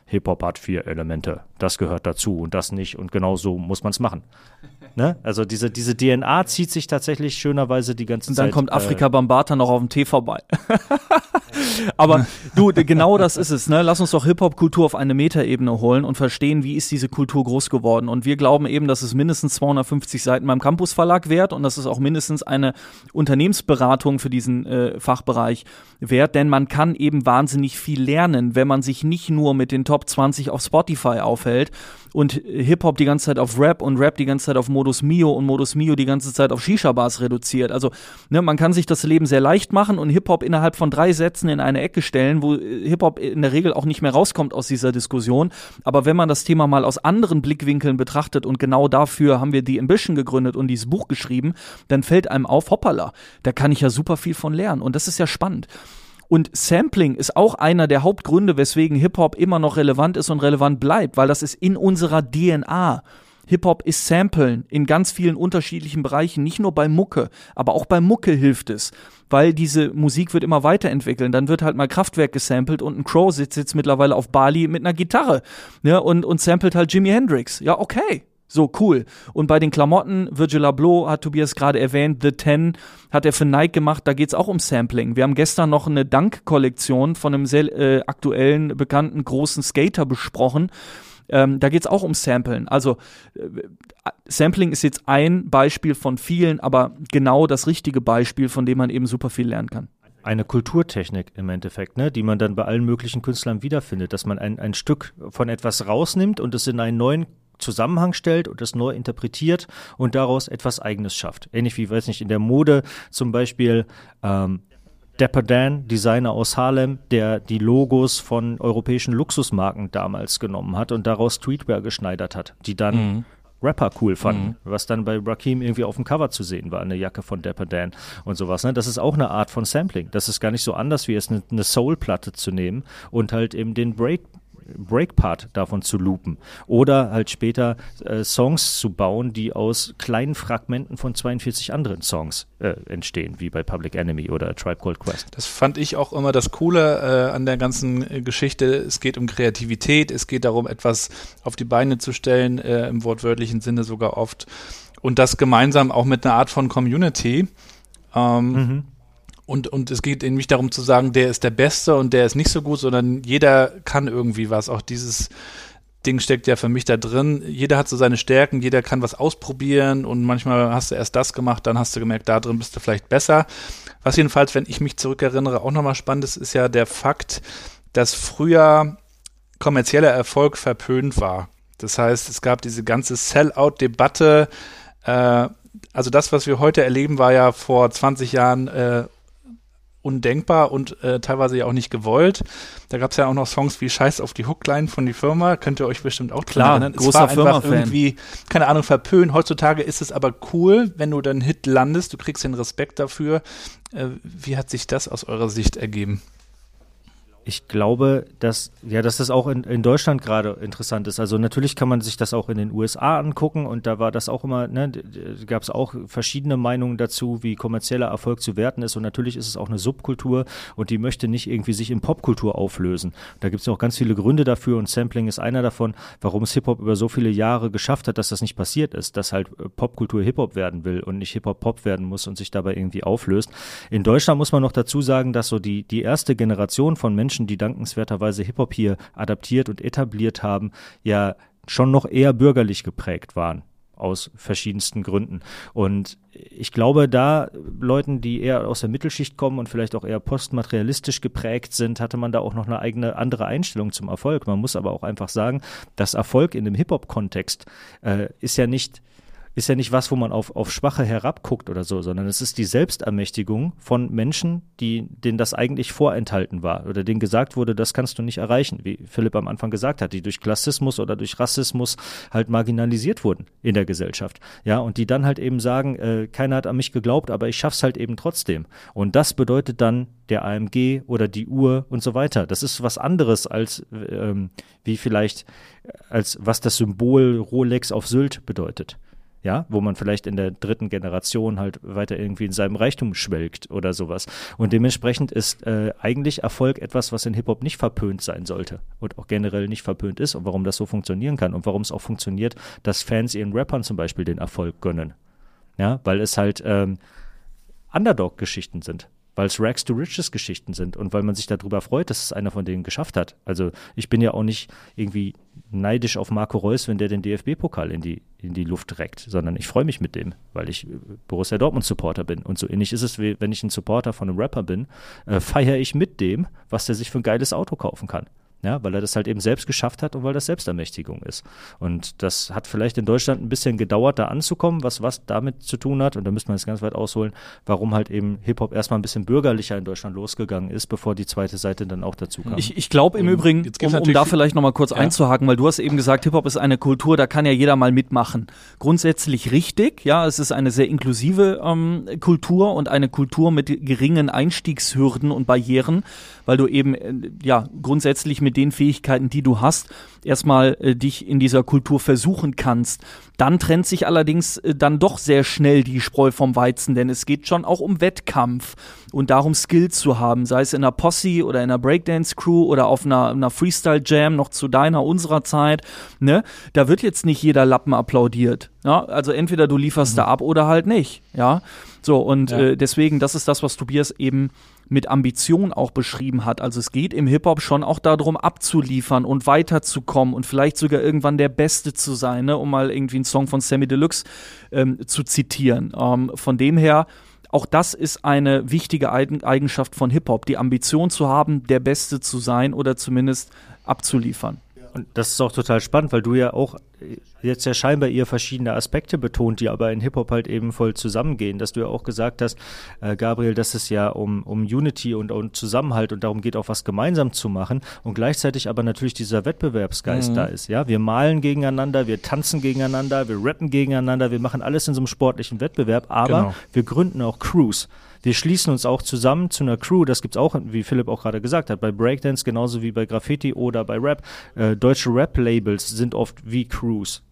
Hip-Hop hat vier Elemente. Das gehört dazu und das nicht. Und genau so muss man es machen. Ne? Also diese, diese DNA zieht sich tatsächlich schönerweise die ganze Zeit. Und dann Zeit, kommt Afrika äh, Bambata noch auf dem Tee vorbei. [LAUGHS] Aber du, genau das ist es. Ne? Lass uns doch Hip-Hop-Kultur auf eine Metaebene holen und verstehen, wie ist diese Kultur groß geworden. Und wir glauben eben, dass es mindestens 250 Seiten beim Campus Verlag wert und das ist auch mindestens eine Unternehmensberatung für diesen äh, Fachbereich wert, denn man kann eben wahnsinnig viel lernen, wenn man sich nicht nur mit den Top 20 auf Spotify aufhält und Hip-Hop die ganze Zeit auf Rap und Rap die ganze Zeit auf Modus Mio und Modus Mio die ganze Zeit auf Shisha-Bars reduziert. Also ne, man kann sich das Leben sehr leicht machen und Hip-Hop innerhalb von drei Sätzen in eine Ecke stellen, wo Hip-Hop in der Regel auch nicht mehr rauskommt aus dieser Diskussion. Aber wenn man das Thema mal aus anderen Blickwinkeln betrachtet und genau dafür haben wir die Ambition gegründet und dieses Buch geschrieben, dann fällt einem auf, hoppala, da kann ich ja super viel von lernen und das ist ja spannend. Und Sampling ist auch einer der Hauptgründe, weswegen Hip-Hop immer noch relevant ist und relevant bleibt, weil das ist in unserer DNA. Hip-Hop ist Samplen in ganz vielen unterschiedlichen Bereichen, nicht nur bei Mucke, aber auch bei Mucke hilft es, weil diese Musik wird immer weiterentwickeln. Dann wird halt mal Kraftwerk gesampelt und ein Crow sitzt jetzt mittlerweile auf Bali mit einer Gitarre ne, und, und samplet halt Jimi Hendrix. Ja, okay. So, cool. Und bei den Klamotten, Virgil Abloh hat Tobias gerade erwähnt, The Ten hat er für Nike gemacht, da geht's auch um Sampling. Wir haben gestern noch eine Dunk-Kollektion von einem sehr äh, aktuellen, bekannten, großen Skater besprochen. Ähm, da geht's auch um Samplen. Also äh, Sampling ist jetzt ein Beispiel von vielen, aber genau das richtige Beispiel, von dem man eben super viel lernen kann eine Kulturtechnik im Endeffekt, ne, die man dann bei allen möglichen Künstlern wiederfindet, dass man ein, ein Stück von etwas rausnimmt und es in einen neuen Zusammenhang stellt und das neu interpretiert und daraus etwas Eigenes schafft. Ähnlich wie, weiß nicht, in der Mode zum Beispiel ähm, Dapper Dan, Designer aus Harlem, der die Logos von europäischen Luxusmarken damals genommen hat und daraus Streetwear geschneidert hat, die dann mhm. Rapper cool fanden, mhm. was dann bei Rakim irgendwie auf dem Cover zu sehen war, eine Jacke von Dapper Dan und sowas. Ne? Das ist auch eine Art von Sampling. Das ist gar nicht so anders, wie es eine, eine Soul-Platte zu nehmen und halt eben den Break Breakpart davon zu loopen oder halt später äh, Songs zu bauen, die aus kleinen Fragmenten von 42 anderen Songs äh, entstehen, wie bei Public Enemy oder Tribe Called Quest. Das fand ich auch immer das Coole äh, an der ganzen äh, Geschichte. Es geht um Kreativität, es geht darum, etwas auf die Beine zu stellen, äh, im wortwörtlichen Sinne sogar oft. Und das gemeinsam auch mit einer Art von Community. Ähm, mhm. Und, und es geht eben nicht darum zu sagen, der ist der Beste und der ist nicht so gut, sondern jeder kann irgendwie was. Auch dieses Ding steckt ja für mich da drin. Jeder hat so seine Stärken, jeder kann was ausprobieren und manchmal hast du erst das gemacht, dann hast du gemerkt, da drin bist du vielleicht besser. Was jedenfalls, wenn ich mich zurückerinnere, auch nochmal spannend ist, ist ja der Fakt, dass früher kommerzieller Erfolg verpönt war. Das heißt, es gab diese ganze Sell-out-Debatte. Äh, also das, was wir heute erleben, war ja vor 20 Jahren äh, undenkbar und äh, teilweise ja auch nicht gewollt. Da gab es ja auch noch Songs wie Scheiß auf die Hookline von die Firma, könnt ihr euch bestimmt auch Klar, erinnern. Es war einfach irgendwie, keine Ahnung, verpönt. Heutzutage ist es aber cool, wenn du dann Hit landest, du kriegst den Respekt dafür. Äh, wie hat sich das aus eurer Sicht ergeben? Ich glaube, dass, ja, dass das auch in, in Deutschland gerade interessant ist. Also natürlich kann man sich das auch in den USA angucken und da war das auch immer, ne, gab es auch verschiedene Meinungen dazu, wie kommerzieller Erfolg zu werten ist. Und natürlich ist es auch eine Subkultur und die möchte nicht irgendwie sich in Popkultur auflösen. Da gibt es auch ganz viele Gründe dafür und Sampling ist einer davon, warum es Hip-Hop über so viele Jahre geschafft hat, dass das nicht passiert ist, dass halt äh, Popkultur Hip-Hop werden will und nicht Hip-Hop Pop werden muss und sich dabei irgendwie auflöst. In Deutschland muss man noch dazu sagen, dass so die, die erste Generation von Menschen, Menschen, die dankenswerterweise Hip-Hop hier adaptiert und etabliert haben, ja schon noch eher bürgerlich geprägt waren aus verschiedensten Gründen. Und ich glaube, da Leuten, die eher aus der Mittelschicht kommen und vielleicht auch eher postmaterialistisch geprägt sind, hatte man da auch noch eine eigene andere Einstellung zum Erfolg. Man muss aber auch einfach sagen, dass Erfolg in dem Hip-Hop-Kontext äh, ist ja nicht ist ja nicht was, wo man auf, auf Schwache herabguckt oder so, sondern es ist die Selbstermächtigung von Menschen, die, denen das eigentlich vorenthalten war oder denen gesagt wurde, das kannst du nicht erreichen, wie Philipp am Anfang gesagt hat, die durch Klassismus oder durch Rassismus halt marginalisiert wurden in der Gesellschaft. Ja, und die dann halt eben sagen, äh, keiner hat an mich geglaubt, aber ich schaff's halt eben trotzdem. Und das bedeutet dann der AMG oder die Uhr und so weiter. Das ist was anderes als ähm, wie vielleicht als was das Symbol Rolex auf Sylt bedeutet ja, wo man vielleicht in der dritten Generation halt weiter irgendwie in seinem Reichtum schwelgt oder sowas. Und dementsprechend ist äh, eigentlich Erfolg etwas, was in Hip-Hop nicht verpönt sein sollte und auch generell nicht verpönt ist und warum das so funktionieren kann und warum es auch funktioniert, dass Fans ihren Rappern zum Beispiel den Erfolg gönnen. Ja, weil es halt ähm, Underdog-Geschichten sind. Weil es Rags to Riches Geschichten sind und weil man sich darüber freut, dass es einer von denen geschafft hat. Also ich bin ja auch nicht irgendwie neidisch auf Marco Reus, wenn der den DFB-Pokal in die, in die Luft reckt, sondern ich freue mich mit dem, weil ich äh, Borussia Dortmund Supporter bin. Und so ähnlich ist es, wenn ich ein Supporter von einem Rapper bin, äh, feiere ich mit dem, was der sich für ein geiles Auto kaufen kann. Ja, weil er das halt eben selbst geschafft hat und weil das Selbstermächtigung ist. Und das hat vielleicht in Deutschland ein bisschen gedauert, da anzukommen, was was damit zu tun hat. Und da müsste man jetzt ganz weit ausholen, warum halt eben Hip-Hop erstmal ein bisschen bürgerlicher in Deutschland losgegangen ist, bevor die zweite Seite dann auch dazu kam. Ich, ich glaube im Und Übrigen, um, um da viel- vielleicht nochmal kurz Ja. einzuhaken, weil du hast eben gesagt, Hip-Hop ist eine Kultur, da kann ja jeder mal mitmachen. Grundsätzlich richtig, ja, es ist eine sehr inklusive ähm, Kultur und eine Kultur mit geringen Einstiegshürden und Barrieren, weil du eben, äh, ja, grundsätzlich mit den Fähigkeiten, die du hast, erstmal äh, dich in dieser Kultur versuchen kannst. Dann trennt sich allerdings äh, dann doch sehr schnell die Spreu vom Weizen, denn es geht schon auch um Wettkampf und darum Skills zu haben, sei es in einer Posse oder in einer Breakdance-Crew oder auf einer, einer Freestyle-Jam noch zu deiner, unserer Zeit, ne? Da wird jetzt nicht jeder Lappen applaudiert. Ja? Also entweder du lieferst da ab oder halt nicht, ja. So, und Ja. Äh, deswegen, das ist das, was Tobias eben mit Ambition auch beschrieben hat. Also es geht im Hip-Hop schon auch darum, abzuliefern und weiterzukommen und vielleicht sogar irgendwann der Beste zu sein, ne? um mal irgendwie einen Song von Sammy Deluxe ähm, zu zitieren. Ähm, von dem her, auch das ist eine wichtige Eigen Eigenschaft von Hip-Hop, die Ambition zu haben, der Beste zu sein oder zumindest abzuliefern. Und das ist auch total spannend, weil du ja auch äh, jetzt ja scheinbar ihr verschiedene Aspekte betont, die aber in Hip-Hop halt eben voll zusammengehen. Dass du ja auch gesagt hast, äh, Gabriel, dass es ja um, um Unity und um Zusammenhalt und darum geht, auch was gemeinsam zu machen und gleichzeitig aber natürlich dieser Wettbewerbsgeist da ist. Ja, wir malen gegeneinander, wir tanzen gegeneinander, wir rappen gegeneinander, wir machen alles in so einem sportlichen Wettbewerb, aber Genau. wir gründen auch Crews. Wir schließen uns auch zusammen zu einer Crew, das gibt's auch, wie Philipp auch gerade gesagt hat, bei Breakdance genauso wie bei Graffiti oder bei Rap. Äh, deutsche Rap-Labels sind oft wie Crews.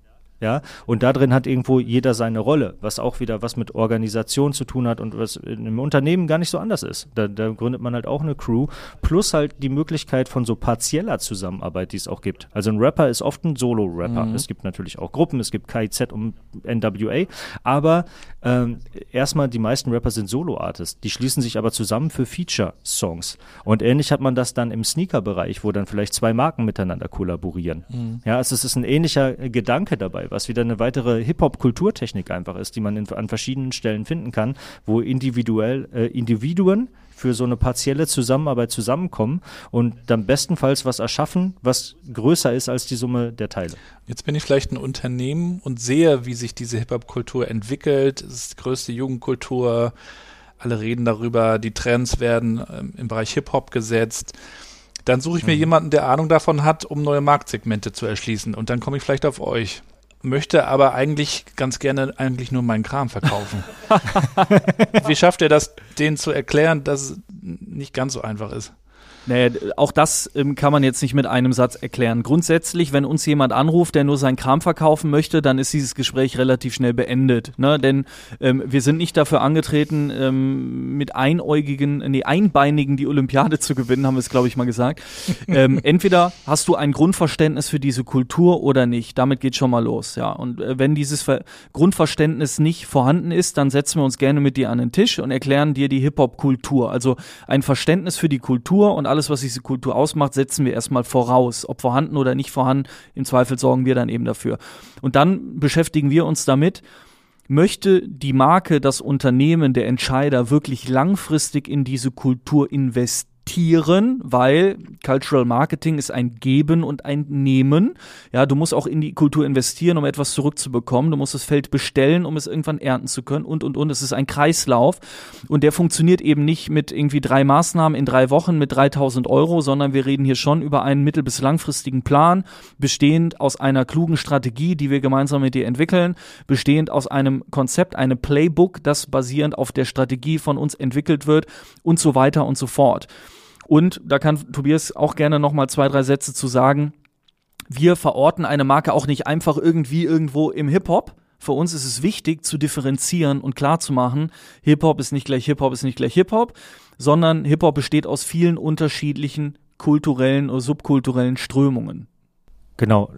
Ja, und da drin hat irgendwo jeder seine Rolle, was auch wieder was mit Organisation zu tun hat und was einem Unternehmen gar nicht so anders ist. Da, da gründet man halt auch eine Crew, plus halt die Möglichkeit von so partieller Zusammenarbeit, die es auch gibt. Also ein Rapper ist oft ein Solo-Rapper. Es gibt natürlich auch Gruppen, es gibt KIZ und NWA, aber ähm, erstmal die meisten Rapper sind Solo-Artists. Die schließen sich aber zusammen für Feature-Songs. Und ähnlich hat man das dann im Sneaker-Bereich, wo dann vielleicht zwei Marken miteinander kollaborieren. Ja, also es ist ein ähnlicher äh, Gedanke dabei, was wieder eine weitere Hip-Hop-Kulturtechnik einfach ist, die man in, an verschiedenen Stellen finden kann, wo individuell äh, Individuen für so eine partielle Zusammenarbeit zusammenkommen und dann bestenfalls was erschaffen, was größer ist als die Summe der Teile. Jetzt bin ich vielleicht ein Unternehmen und sehe, wie sich diese Hip-Hop-Kultur entwickelt. Es ist die größte Jugendkultur. Alle reden darüber, die Trends werden ähm, im Bereich Hip-Hop gesetzt. Dann suche ich mir jemanden, der Ahnung davon hat, um neue Marktsegmente zu erschließen. Und dann komme ich vielleicht auf euch. Möchte aber eigentlich ganz gerne eigentlich nur meinen Kram verkaufen. [LAUGHS] Wie schafft ihr das, denen zu erklären, dass es nicht ganz so einfach ist? Nee, auch das ähm, kann man jetzt nicht mit einem Satz erklären. Grundsätzlich, wenn uns jemand anruft, der nur seinen Kram verkaufen möchte, dann ist dieses Gespräch relativ schnell beendet. Ne? Denn ähm, wir sind nicht dafür angetreten, ähm, mit einäugigen, nee, einbeinigen die Olympiade [LAUGHS] zu gewinnen, haben wir es, glaube ich, mal gesagt. ähm, [LAUGHS] entweder hast du ein Grundverständnis für diese Kultur oder nicht. Damit geht schon mal los. Ja. Und äh, wenn dieses Ver Grundverständnis nicht vorhanden ist, dann setzen wir uns gerne mit dir an den Tisch und erklären dir die Hip-Hop-Kultur. Also ein Verständnis für die Kultur und alles, was diese Kultur ausmacht, setzen wir erstmal voraus. Ob vorhanden oder nicht vorhanden, im Zweifel sorgen wir dann eben dafür. Und dann beschäftigen wir uns damit, möchte die Marke, das Unternehmen, der Entscheider wirklich langfristig in diese Kultur investieren, weil Cultural Marketing ist ein Geben und ein Nehmen. Ja, du musst auch in die Kultur investieren, um etwas zurückzubekommen. Du musst das Feld bestellen, um es irgendwann ernten zu können und, und, und. Es ist ein Kreislauf und der funktioniert eben nicht mit irgendwie drei Maßnahmen in drei Wochen mit 3000 Euro, sondern wir reden hier schon über einen mittel- bis langfristigen Plan, bestehend aus einer klugen Strategie, die wir gemeinsam mit dir entwickeln, bestehend aus einem Konzept, einem Playbook, das basierend auf der Strategie von uns entwickelt wird und so weiter und so fort. Und da kann Tobias auch gerne noch mal zwei, drei Sätze zu sagen. Wir verorten eine Marke auch nicht einfach irgendwie irgendwo im Hip-Hop. Für uns ist es wichtig zu differenzieren und klar zu machen, Hip-Hop ist nicht gleich Hip-Hop, ist nicht gleich Hip-Hop, sondern Hip-Hop besteht aus vielen unterschiedlichen kulturellen oder subkulturellen Strömungen. Genau,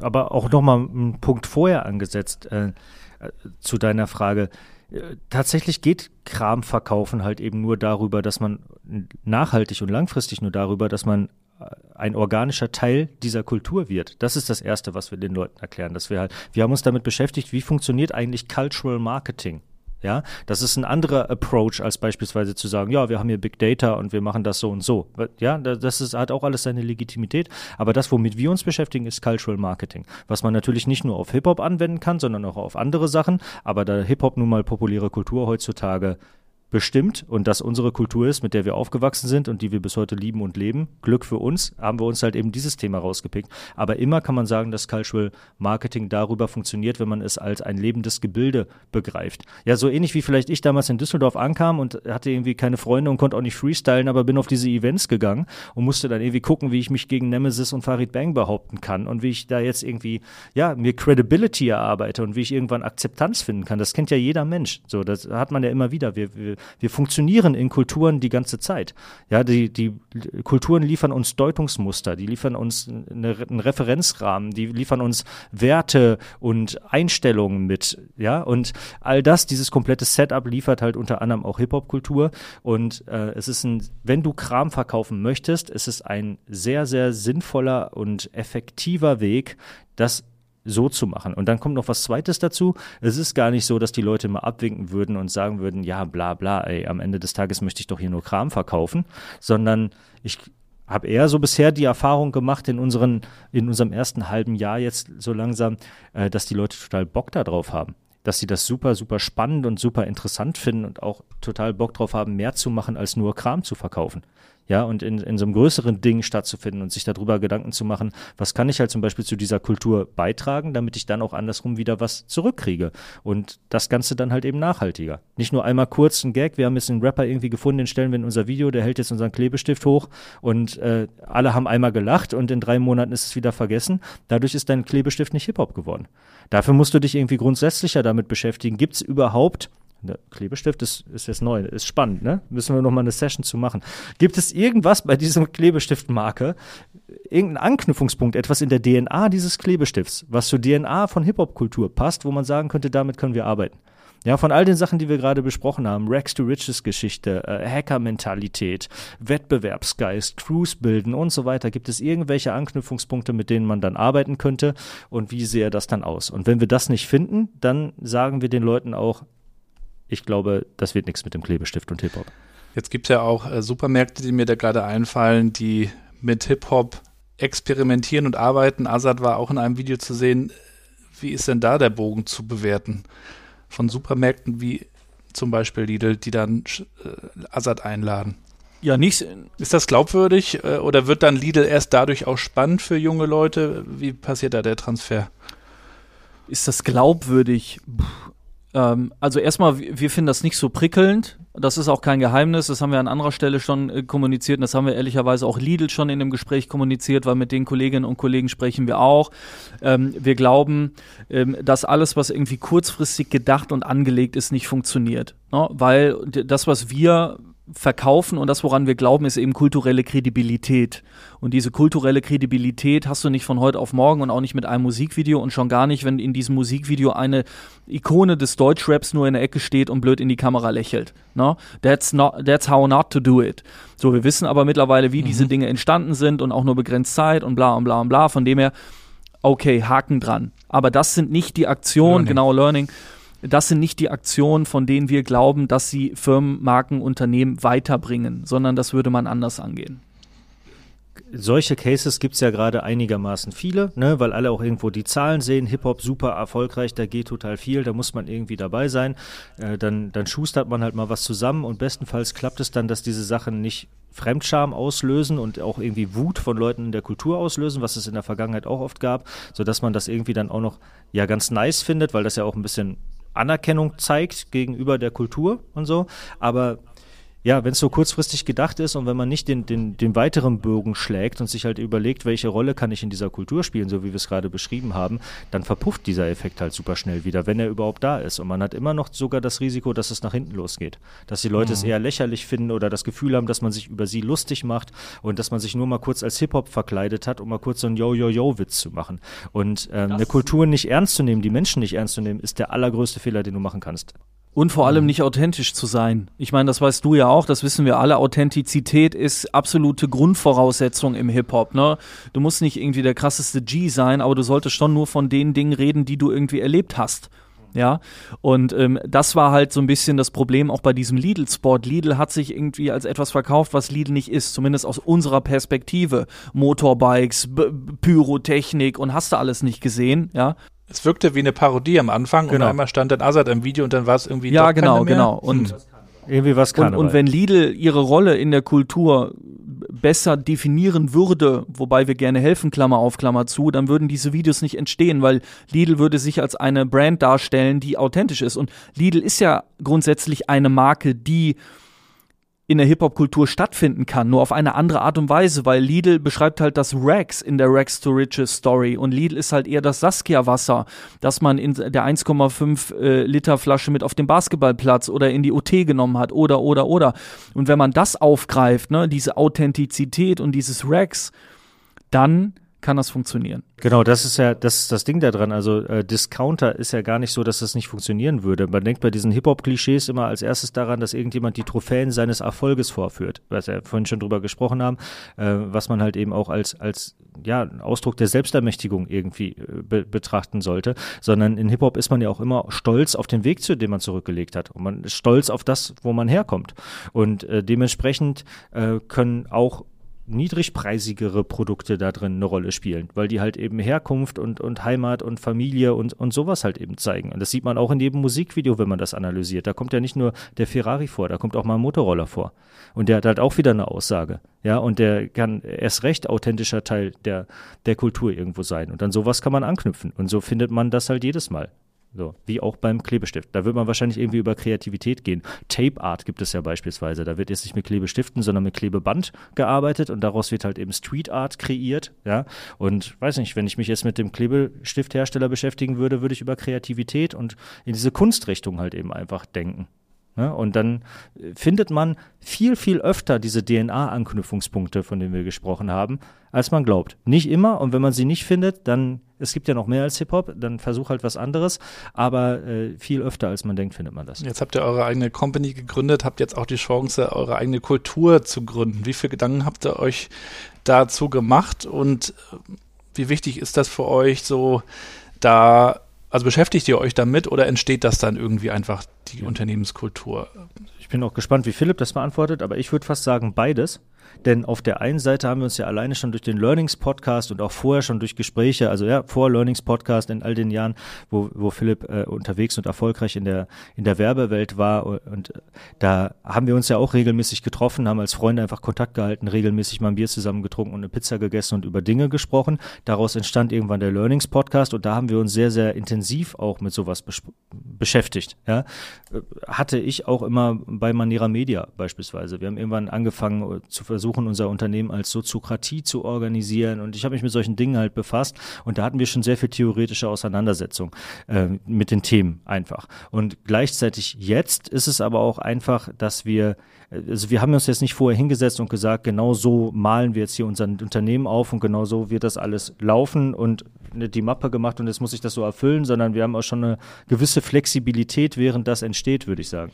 aber auch nochmal einen Punkt vorher angesetzt äh, äh, zu deiner Frage. Äh, tatsächlich geht Kram verkaufen halt eben nur darüber, dass man nachhaltig und langfristig nur darüber, dass man äh, ein organischer Teil dieser Kultur wird. Das ist das Erste, was wir den Leuten erklären. Dass wir halt, wir haben uns damit beschäftigt, wie funktioniert eigentlich Cultural Marketing? Ja, das ist ein anderer Approach als beispielsweise zu sagen, ja, wir haben hier Big Data und wir machen das so und so. Ja, das ist, hat auch alles seine Legitimität. Aber das, womit wir uns beschäftigen, ist Cultural Marketing. Was man natürlich nicht nur auf Hip-Hop anwenden kann, sondern auch auf andere Sachen. Aber da Hip-Hop nun mal populäre Kultur heutzutage bestimmt und das unsere Kultur ist, mit der wir aufgewachsen sind und die wir bis heute lieben und leben. Glück für uns, haben wir uns halt eben dieses Thema rausgepickt. Aber immer kann man sagen, dass Cultural Marketing darüber funktioniert, wenn man es als ein lebendes Gebilde begreift. Ja, so ähnlich wie vielleicht ich damals in Düsseldorf ankam und hatte irgendwie keine Freunde und konnte auch nicht freestylen, aber bin auf diese Events gegangen und musste dann irgendwie gucken, wie ich mich gegen Nemesis und Farid Bang behaupten kann und wie ich da jetzt irgendwie, ja, mir Credibility erarbeite und wie ich irgendwann Akzeptanz finden kann. Das kennt ja jeder Mensch. So, das hat man ja immer wieder. Wir, wir wir funktionieren in Kulturen die ganze Zeit. Ja, die, die Kulturen liefern uns Deutungsmuster, die liefern uns eine, einen Referenzrahmen, die liefern uns Werte und Einstellungen mit. Ja, und all das, dieses komplette Setup liefert halt unter anderem auch Hip-Hop-Kultur. Und äh, es ist ein, wenn du Kram verkaufen möchtest, ist ein sehr, sehr sinnvoller und effektiver Weg, das so zu machen. Und dann kommt noch was Zweites dazu. Es ist gar nicht so, dass die Leute mal abwinken würden und sagen würden, ja, bla bla, ey, am Ende des Tages möchte ich doch hier nur Kram verkaufen, sondern ich habe eher so bisher die Erfahrung gemacht in unseren, in unserem ersten halben Jahr jetzt so langsam, äh, dass die Leute total Bock darauf haben dass sie das super, super spannend und super interessant finden und auch total Bock drauf haben, mehr zu machen, als nur Kram zu verkaufen ja, und in, in so einem größeren Ding stattzufinden und sich darüber Gedanken zu machen, was kann ich halt zum Beispiel zu dieser Kultur beitragen, damit ich dann auch andersrum wieder was zurückkriege. Und das Ganze dann halt eben nachhaltiger. Nicht nur einmal kurz ein Gag, wir haben jetzt einen Rapper irgendwie gefunden, den stellen wir in unser Video, der hält jetzt unseren Klebestift hoch und äh, alle haben einmal gelacht und in drei Monaten ist es wieder vergessen. Dadurch ist dein Klebestift nicht Hip-Hop geworden. Dafür musst du dich irgendwie grundsätzlicher damit beschäftigen. Gibt es überhaupt der Klebestift ist, ist jetzt neu, ist spannend, ne? Müssen wir nochmal eine Session zu machen. Gibt es irgendwas bei diesem Klebestiftmarke, irgendeinen Anknüpfungspunkt, etwas in der DNA dieses Klebestifts, was zur DNA von Hip-Hop-Kultur passt, wo man sagen könnte, damit können wir arbeiten? Ja, von all den Sachen, die wir gerade besprochen haben, Rex to Riches Geschichte, äh, Hacker-Mentalität, Wettbewerbsgeist, Crews bilden und so weiter, gibt es irgendwelche Anknüpfungspunkte, mit denen man dann arbeiten könnte und wie sähe das dann aus? Und wenn wir das nicht finden, dann sagen wir den Leuten auch, ich glaube, das wird nichts mit dem Klebestift und Hip-Hop. Jetzt gibt es ja auch äh, Supermärkte, die mir da gerade einfallen, die mit Hip-Hop experimentieren und arbeiten. Azad war auch in einem Video zu sehen. Wie ist denn da der Bogen zu bewerten? Von Supermärkten wie zum Beispiel Lidl, die dann äh, Azad einladen. Ja, nicht. Ist das glaubwürdig äh, oder wird dann Lidl erst dadurch auch spannend für junge Leute? Wie passiert da der Transfer? Ist das glaubwürdig? Puh ähm, also erstmal, wir finden das nicht so prickelnd. Das ist auch kein Geheimnis. Das haben wir an anderer Stelle schon äh, kommuniziert. Und das haben wir ehrlicherweise auch Lidl schon in dem Gespräch kommuniziert, weil mit den Kolleginnen und Kollegen sprechen wir auch. Ähm, wir glauben, ähm, dass alles, was irgendwie kurzfristig gedacht und angelegt ist, nicht funktioniert. Ne? Weil das, was wir verkaufen und das, woran wir glauben, ist eben kulturelle Kredibilität. Und diese kulturelle Kredibilität hast du nicht von heute auf morgen und auch nicht mit einem Musikvideo und schon gar nicht, wenn in diesem Musikvideo eine Ikone des Deutschraps nur in der Ecke steht und blöd in die Kamera lächelt. No? That's, not, that's how not to do it. So, wir wissen aber mittlerweile, wie mhm. diese Dinge entstanden sind und auch nur begrenzt Zeit und bla und bla und bla. Von dem her, okay, Haken dran. Aber das sind nicht die Aktionen, genau Learning das sind nicht die Aktionen, von denen wir glauben, dass sie Firmen, Marken, Unternehmen weiterbringen, sondern das würde man anders angehen. Solche Cases gibt es ja gerade einigermaßen viele, ne, weil alle auch irgendwo die Zahlen sehen, Hip-Hop super erfolgreich, da geht total viel, da muss man irgendwie dabei sein. Äh, dann, dann schustert man halt mal was zusammen und bestenfalls klappt es dann, dass diese Sachen nicht Fremdscham auslösen und auch irgendwie Wut von Leuten in der Kultur auslösen, was es in der Vergangenheit auch oft gab, sodass man das irgendwie dann auch noch ja ganz nice findet, weil das ja auch ein bisschen Anerkennung zeigt gegenüber der Kultur und so. Aber ja, wenn es so kurzfristig gedacht ist und wenn man nicht den, den, den weiteren Bogen schlägt und sich halt überlegt, welche Rolle kann ich in dieser Kultur spielen, so wie wir es gerade beschrieben haben, dann verpufft dieser Effekt halt super schnell wieder, wenn er überhaupt da ist. Und man hat immer noch sogar das Risiko, dass es nach hinten losgeht. Dass die Leute mhm. es eher lächerlich finden oder das Gefühl haben, dass man sich über sie lustig macht und dass man sich nur mal kurz als Hip-Hop verkleidet hat, um mal kurz so einen Yo-Yo-Yo-Witz zu machen. Und ähm, eine Kultur nicht ernst zu nehmen, die Menschen nicht ernst zu nehmen, ist der allergrößte Fehler, den du machen kannst. Und vor allem nicht authentisch zu sein. Ich meine, das weißt du ja auch, das wissen wir alle. Authentizität ist absolute Grundvoraussetzung im Hip-Hop. Ne? Du musst nicht irgendwie der krasseste G sein, aber du solltest schon nur von den Dingen reden, die du irgendwie erlebt hast. Ja, und ähm, das war halt so ein bisschen das Problem auch bei diesem Lidl-Spot. Lidl hat sich irgendwie als etwas verkauft, was Lidl nicht ist, zumindest aus unserer Perspektive. Motorbikes, B Pyrotechnik und hast du alles nicht gesehen, ja. Es wirkte wie eine Parodie am Anfang Genau. und einmal stand dann Azad im Video und dann war es irgendwie Ja, genau, mehr. genau. Und Irgendwie was Und, Karneval. und wenn Lidl ihre Rolle in der Kultur besser definieren würde, wobei wir gerne helfen, Klammer auf, Klammer zu, dann würden diese Videos nicht entstehen, weil Lidl würde sich als eine Brand darstellen, die authentisch ist. Und Lidl ist ja grundsätzlich eine Marke, die in der Hip-Hop-Kultur stattfinden kann, nur auf eine andere Art und Weise, weil Lidl beschreibt halt das Rags in der Rags to Riches Story und Lidl ist halt eher das Saskia-Wasser, das man in der 1,5 äh, Liter Flasche mit auf dem Basketballplatz oder in die OT genommen hat oder, oder, oder. Und wenn man das aufgreift, ne, diese Authentizität und dieses Rags, dann kann das funktionieren. Genau, das ist ja das, ist das Ding da dran. Also äh, Discounter ist ja gar nicht so, dass das nicht funktionieren würde. Man denkt bei diesen Hip-Hop-Klischees immer als erstes daran, dass irgendjemand die Trophäen seines Erfolges vorführt, was wir vorhin schon drüber gesprochen haben, äh, was man halt eben auch als, als ja, Ausdruck der Selbstermächtigung irgendwie äh, be betrachten sollte. Sondern in Hip-Hop ist man ja auch immer stolz auf den Weg, zu dem man zurückgelegt hat. Und man ist stolz auf das, wo man herkommt. Und äh, dementsprechend äh, können auch niedrigpreisigere Produkte da drin eine Rolle spielen, weil die halt eben Herkunft und, und Heimat und Familie und, und sowas halt eben zeigen. Und das sieht man auch in jedem Musikvideo, wenn man das analysiert. Da kommt ja nicht nur der Ferrari vor, da kommt auch mal ein Motorroller vor. Und der hat halt auch wieder eine Aussage. Ja, und der kann erst recht authentischer Teil der, der Kultur irgendwo sein. Und an sowas kann man anknüpfen. Und so findet man das halt jedes Mal. So, wie auch beim Klebestift. Da wird man wahrscheinlich irgendwie über Kreativität gehen. Tape Art gibt es ja beispielsweise. Da wird jetzt nicht mit Klebestiften, sondern mit Klebeband gearbeitet und daraus wird halt eben Street Art kreiert. Ja, und weiß nicht, wenn ich mich jetzt mit dem Klebestifthersteller beschäftigen würde, würde ich über Kreativität und in diese Kunstrichtung halt eben einfach denken. Ja, und dann äh, findet man viel, viel öfter diese DNA-Anknüpfungspunkte, von denen wir gesprochen haben, als man glaubt. Nicht immer, und wenn man sie nicht findet, dann, es gibt ja noch mehr als Hip-Hop, dann versuch halt was anderes, aber äh, viel öfter, als man denkt, findet man das. Jetzt habt ihr eure eigene Company gegründet, habt jetzt auch die Chance, eure eigene Kultur zu gründen. Wie viele Gedanken habt ihr euch dazu gemacht und äh, wie wichtig ist das für euch so da, also beschäftigt ihr euch damit oder entsteht das dann irgendwie einfach die Unternehmenskultur? Ich bin auch gespannt, wie Philipp das beantwortet, aber ich würde fast sagen beides. Denn auf der einen Seite haben wir uns ja alleine schon durch den Learnings Podcast und auch vorher schon durch Gespräche, also ja, vor Learnings Podcast in all den Jahren, wo, wo Philipp äh, unterwegs und erfolgreich in der, in der Werbewelt war. Und äh, da haben wir uns ja auch regelmäßig getroffen, haben als Freunde einfach Kontakt gehalten, regelmäßig mal ein Bier zusammen getrunken und eine Pizza gegessen und über Dinge gesprochen. Daraus entstand irgendwann der Learnings Podcast und da haben wir uns sehr, sehr intensiv auch mit sowas beschäftigt. Ja. Äh, Hatte ich auch immer bei Manera Media beispielsweise. Wir haben irgendwann angefangen äh, zu versuchen, unser Unternehmen als Soziokratie zu organisieren und ich habe mich mit solchen Dingen halt befasst und da hatten wir schon sehr viel theoretische Auseinandersetzung äh, mit den Themen einfach. Und gleichzeitig jetzt ist es aber auch einfach, dass wir also wir haben uns jetzt nicht vorher hingesetzt und gesagt, genau so malen wir jetzt hier unser Unternehmen auf und genau so wird das alles laufen und die Mappe gemacht und jetzt muss ich das so erfüllen, sondern wir haben auch schon eine gewisse Flexibilität, während das entsteht, würde ich sagen.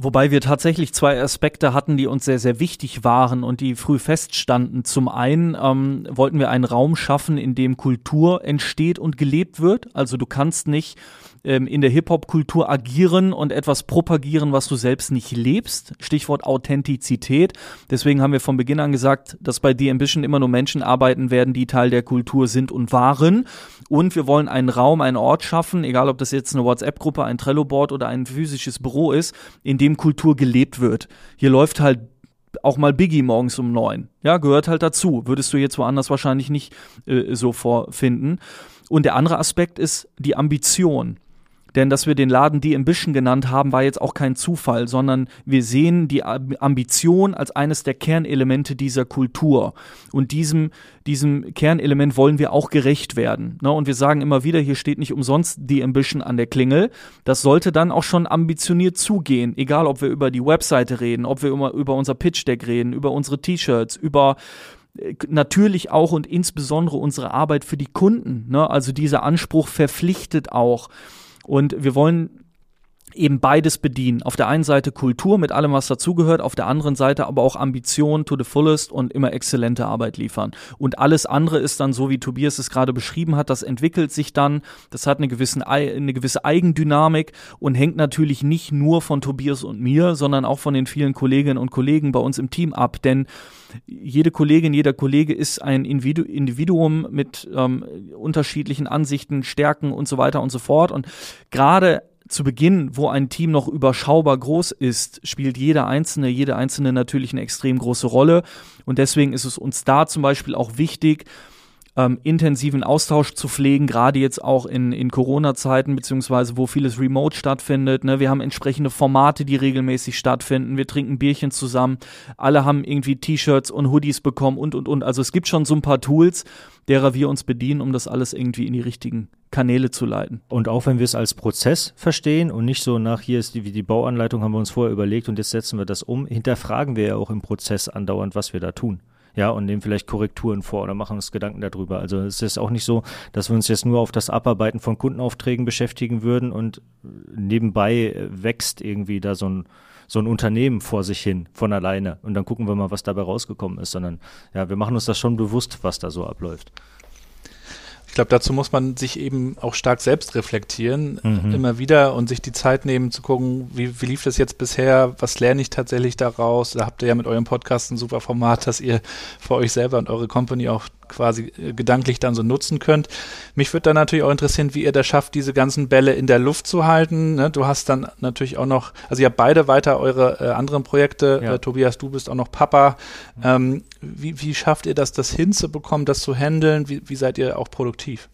Wobei wir tatsächlich zwei Aspekte hatten, die uns sehr, sehr wichtig waren und die früh feststanden. Zum einen ähm, wollten wir einen Raum schaffen, in dem Kultur entsteht und gelebt wird. Also du kannst nicht ähm, in der Hip-Hop-Kultur agieren und etwas propagieren, was du selbst nicht lebst. Stichwort Authentizität. Deswegen haben wir von Beginn an gesagt, dass bei The Ambition immer nur Menschen arbeiten werden, die Teil der Kultur sind und waren. Und wir wollen einen Raum, einen Ort schaffen, egal ob das jetzt eine WhatsApp-Gruppe, ein Trello-Board oder ein physisches Büro ist, in dem Kultur gelebt wird. Hier läuft halt auch mal Biggie morgens um neun. Ja, gehört halt dazu. Würdest du jetzt woanders wahrscheinlich nicht äh, so vorfinden. Und der andere Aspekt ist die Ambition. Denn dass wir den Laden die Ambition genannt haben, war jetzt auch kein Zufall, sondern wir sehen die Ambition als eines der Kernelemente dieser Kultur. Und diesem, diesem Kernelement wollen wir auch gerecht werden. Ne? Und wir sagen immer wieder, hier steht nicht umsonst die Ambition an der Klingel. Das sollte dann auch schon ambitioniert zugehen. Egal, ob wir über die Webseite reden, ob wir über, über unser Pitch Deck reden, über unsere T-Shirts, über natürlich auch und insbesondere unsere Arbeit für die Kunden. Ne? Also dieser Anspruch verpflichtet auch. Und wir wollen eben beides bedienen. Auf der einen Seite Kultur mit allem, was dazugehört, auf der anderen Seite aber auch Ambition to the fullest und immer exzellente Arbeit liefern. Und alles andere ist dann so, wie Tobias es gerade beschrieben hat, das entwickelt sich dann, das hat eine, gewissen, eine gewisse Eigendynamik und hängt natürlich nicht nur von Tobias und mir, sondern auch von den vielen Kolleginnen und Kollegen bei uns im Team ab. Denn jede Kollegin, jeder Kollege ist ein Individuum mit ähm, unterschiedlichen Ansichten, Stärken und so weiter und so fort. Und gerade zu Beginn, wo ein Team noch überschaubar groß ist, spielt jeder Einzelne, jede Einzelne natürlich eine extrem große Rolle. Und deswegen ist es uns da zum Beispiel auch wichtig, ähm, intensiven Austausch zu pflegen, gerade jetzt auch in, in Corona-Zeiten, beziehungsweise wo vieles remote stattfindet. Ne? Wir haben entsprechende Formate, die regelmäßig stattfinden. Wir trinken Bierchen zusammen. Alle haben irgendwie T-Shirts und Hoodies bekommen und, und, und. Also es gibt schon so ein paar Tools, derer wir uns bedienen, um das alles irgendwie in die richtigen Kanäle zu leiten. Und auch wenn wir es als Prozess verstehen und nicht so nach hier ist die, die Bauanleitung, haben wir uns vorher überlegt und jetzt setzen wir das um, hinterfragen wir ja auch im Prozess andauernd, was wir da tun ja, und nehmen vielleicht Korrekturen vor oder machen uns Gedanken darüber. Also es ist auch nicht so, dass wir uns jetzt nur auf das Abarbeiten von Kundenaufträgen beschäftigen würden und nebenbei wächst irgendwie da so ein so ein Unternehmen vor sich hin von alleine und dann gucken wir mal, was dabei rausgekommen ist, sondern ja, wir machen uns das schon bewusst, was da so abläuft. Ich glaube, dazu muss man sich eben auch stark selbst reflektieren, mhm. immer wieder und sich die Zeit nehmen zu gucken, wie, wie lief das jetzt bisher, was lerne ich tatsächlich daraus. Da habt ihr ja mit eurem Podcast ein super Format, dass ihr für euch selber und eure Company auch quasi äh, gedanklich dann so nutzen könnt. Mich würde dann natürlich auch interessieren, wie ihr das schafft, diese ganzen Bälle in der Luft zu halten. Ne? Du hast dann natürlich auch noch, also ihr habt beide weiter eure äh, anderen Projekte. Ja. Äh, Tobias, du bist auch noch Papa. Mhm. Ähm, wie, wie schafft ihr das, das hinzubekommen, das zu handeln? Wie, wie seid ihr auch produktiv?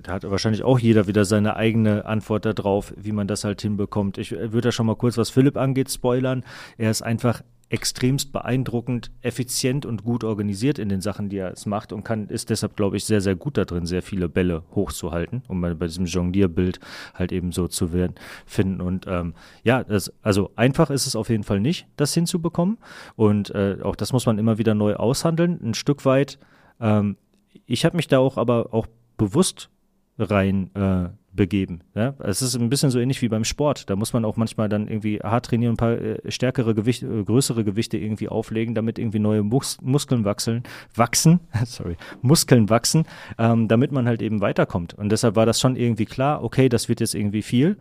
da hat wahrscheinlich auch jeder wieder seine eigene Antwort darauf, wie man das halt hinbekommt. Ich äh, würde da schon mal kurz, was Philipp angeht, spoilern. Er ist einfach extremst beeindruckend, effizient und gut organisiert in den Sachen, die er es macht und kann, ist deshalb, glaube ich, sehr, sehr gut da drin, sehr viele Bälle hochzuhalten, um bei, bei diesem Jonglierbild halt eben so zu werden, finden. Und ähm, ja, das, also einfach ist es auf jeden Fall nicht, das hinzubekommen. Und äh, auch das muss man immer wieder neu aushandeln, ein Stück weit. Ähm, ich habe mich da auch aber auch bewusst rein äh, begeben. Ja? Es ist ein bisschen so ähnlich wie beim Sport. Da muss man auch manchmal dann irgendwie hart trainieren, ein paar äh, stärkere Gewichte, äh, größere Gewichte irgendwie auflegen, damit irgendwie neue Mus Muskeln wachsen, wachsen, [LAUGHS] sorry, Muskeln wachsen, ähm, damit man halt eben weiterkommt. Und deshalb war das schon irgendwie klar, okay, das wird jetzt irgendwie viel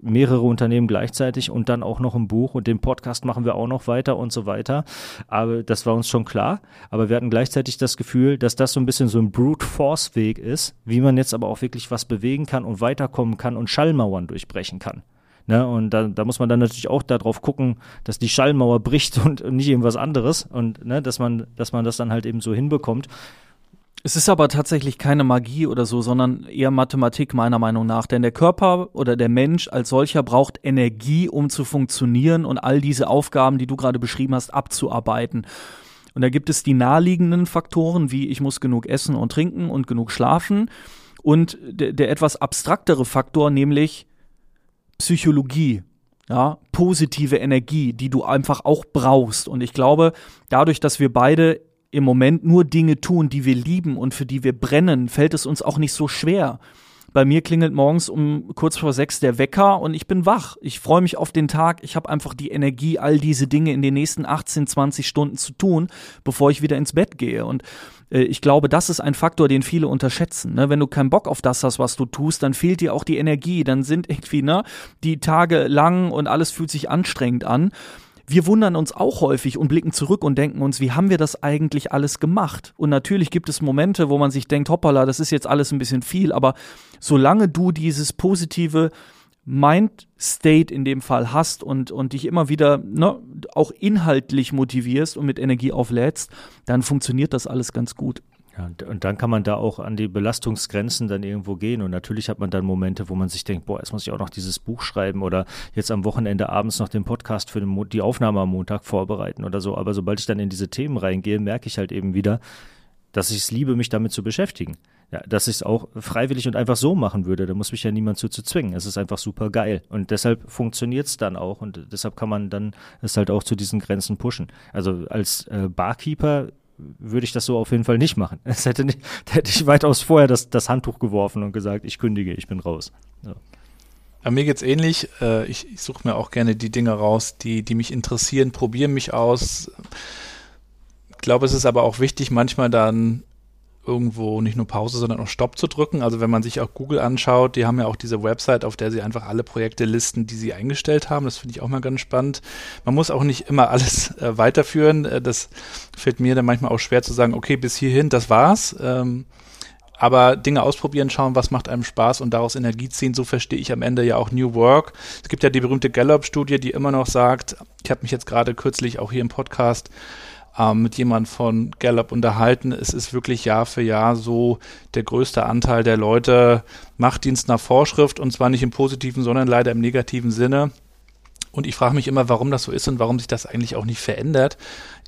mehrere Unternehmen gleichzeitig und dann auch noch ein Buch und den Podcast machen wir auch noch weiter und so weiter. Aber das war uns schon klar. Aber wir hatten gleichzeitig das Gefühl, dass das so ein bisschen so ein Brute Force Weg ist, wie man jetzt aber auch wirklich was bewegen kann und weiterkommen kann und Schallmauern durchbrechen kann. Ne, und da, da muss man dann natürlich auch darauf gucken, dass die Schallmauer bricht [LAUGHS] und nicht irgendwas anderes und ne, dass man, dass man das dann halt eben so hinbekommt. Es ist aber tatsächlich keine Magie oder so, sondern eher Mathematik meiner Meinung nach. Denn der Körper oder der Mensch als solcher braucht Energie, um zu funktionieren und all diese Aufgaben, die du gerade beschrieben hast, abzuarbeiten. Und da gibt es die naheliegenden Faktoren, wie ich muss genug essen und trinken und genug schlafen. Und der, der etwas abstraktere Faktor, nämlich Psychologie ja, positive Energie, die du einfach auch brauchst. Und ich glaube, dadurch, dass wir beide im Moment nur Dinge tun, die wir lieben und für die wir brennen, fällt es uns auch nicht so schwer. Bei mir klingelt morgens um kurz vor sechs der Wecker und ich bin wach. Ich freue mich auf den Tag. Ich habe einfach die Energie, all diese Dinge in den nächsten 18, 20 Stunden zu tun, bevor ich wieder ins Bett gehe. Und äh, ich glaube, das ist ein Faktor, den viele unterschätzen. Ne? Wenn du keinen Bock auf das hast, was du tust, dann fehlt dir auch die Energie. Dann sind irgendwie ne, die Tage lang und alles fühlt sich anstrengend an wir wundern uns auch häufig und blicken zurück und denken uns, wie haben wir das eigentlich alles gemacht? Und natürlich gibt es Momente, wo man sich denkt, hoppala, das ist jetzt alles ein bisschen viel, aber solange du dieses positive Mind-State in dem Fall hast und, und dich immer wieder ne, auch inhaltlich motivierst und mit Energie auflädst, dann funktioniert das alles ganz gut. Ja, und dann kann man da auch an die Belastungsgrenzen dann irgendwo gehen. Und natürlich hat man dann Momente, wo man sich denkt, boah, jetzt muss ich auch noch dieses Buch schreiben oder jetzt am Wochenende abends noch den Podcast für den die Aufnahme am Montag vorbereiten oder so. Aber sobald ich dann in diese Themen reingehe, merke ich halt eben wieder, dass ich es liebe, mich damit zu beschäftigen. Ja, dass ich es auch freiwillig und einfach so machen würde. Da muss mich ja niemand zu, zu zwingen. Es ist einfach super geil. Und deshalb funktioniert es dann auch. Und deshalb kann man dann es halt auch zu diesen Grenzen pushen. Also als äh, Barkeeper würde ich das so auf jeden Fall nicht machen. [LAUGHS] Es hätte nicht, hätte ich weitaus vorher das, das Handtuch geworfen und gesagt, ich kündige, ich bin raus. Ja. mir geht's ähnlich. Äh, ich, ich suche mir auch gerne die Dinge raus, die, die mich interessieren, probiere mich aus. Ich glaube, es ist aber auch wichtig, manchmal dann irgendwo nicht nur Pause, sondern auch Stopp zu drücken. Also wenn man sich auch Google anschaut, die haben ja auch diese Website, auf der sie einfach alle Projekte listen, die sie eingestellt haben. Das finde ich auch mal ganz spannend. Man muss auch nicht immer alles [LAUGHS] äh, weiterführen. Äh, das fällt mir dann manchmal auch schwer zu sagen, okay, bis hierhin, das war's. Ähm, aber Dinge ausprobieren, schauen, was macht einem Spaß und daraus Energie ziehen. So verstehe ich am Ende ja auch New Work. Es gibt ja die berühmte Gallup-Studie, die immer noch sagt, ich habe mich jetzt gerade kürzlich auch hier im Podcast ähm, mit jemand von Gallup unterhalten. Es ist wirklich Jahr für Jahr so, der größte Anteil der Leute macht Dienst nach Vorschrift und zwar nicht im positiven, sondern leider im negativen Sinne. Und ich frage mich immer, warum das so ist und warum sich das eigentlich auch nicht verändert.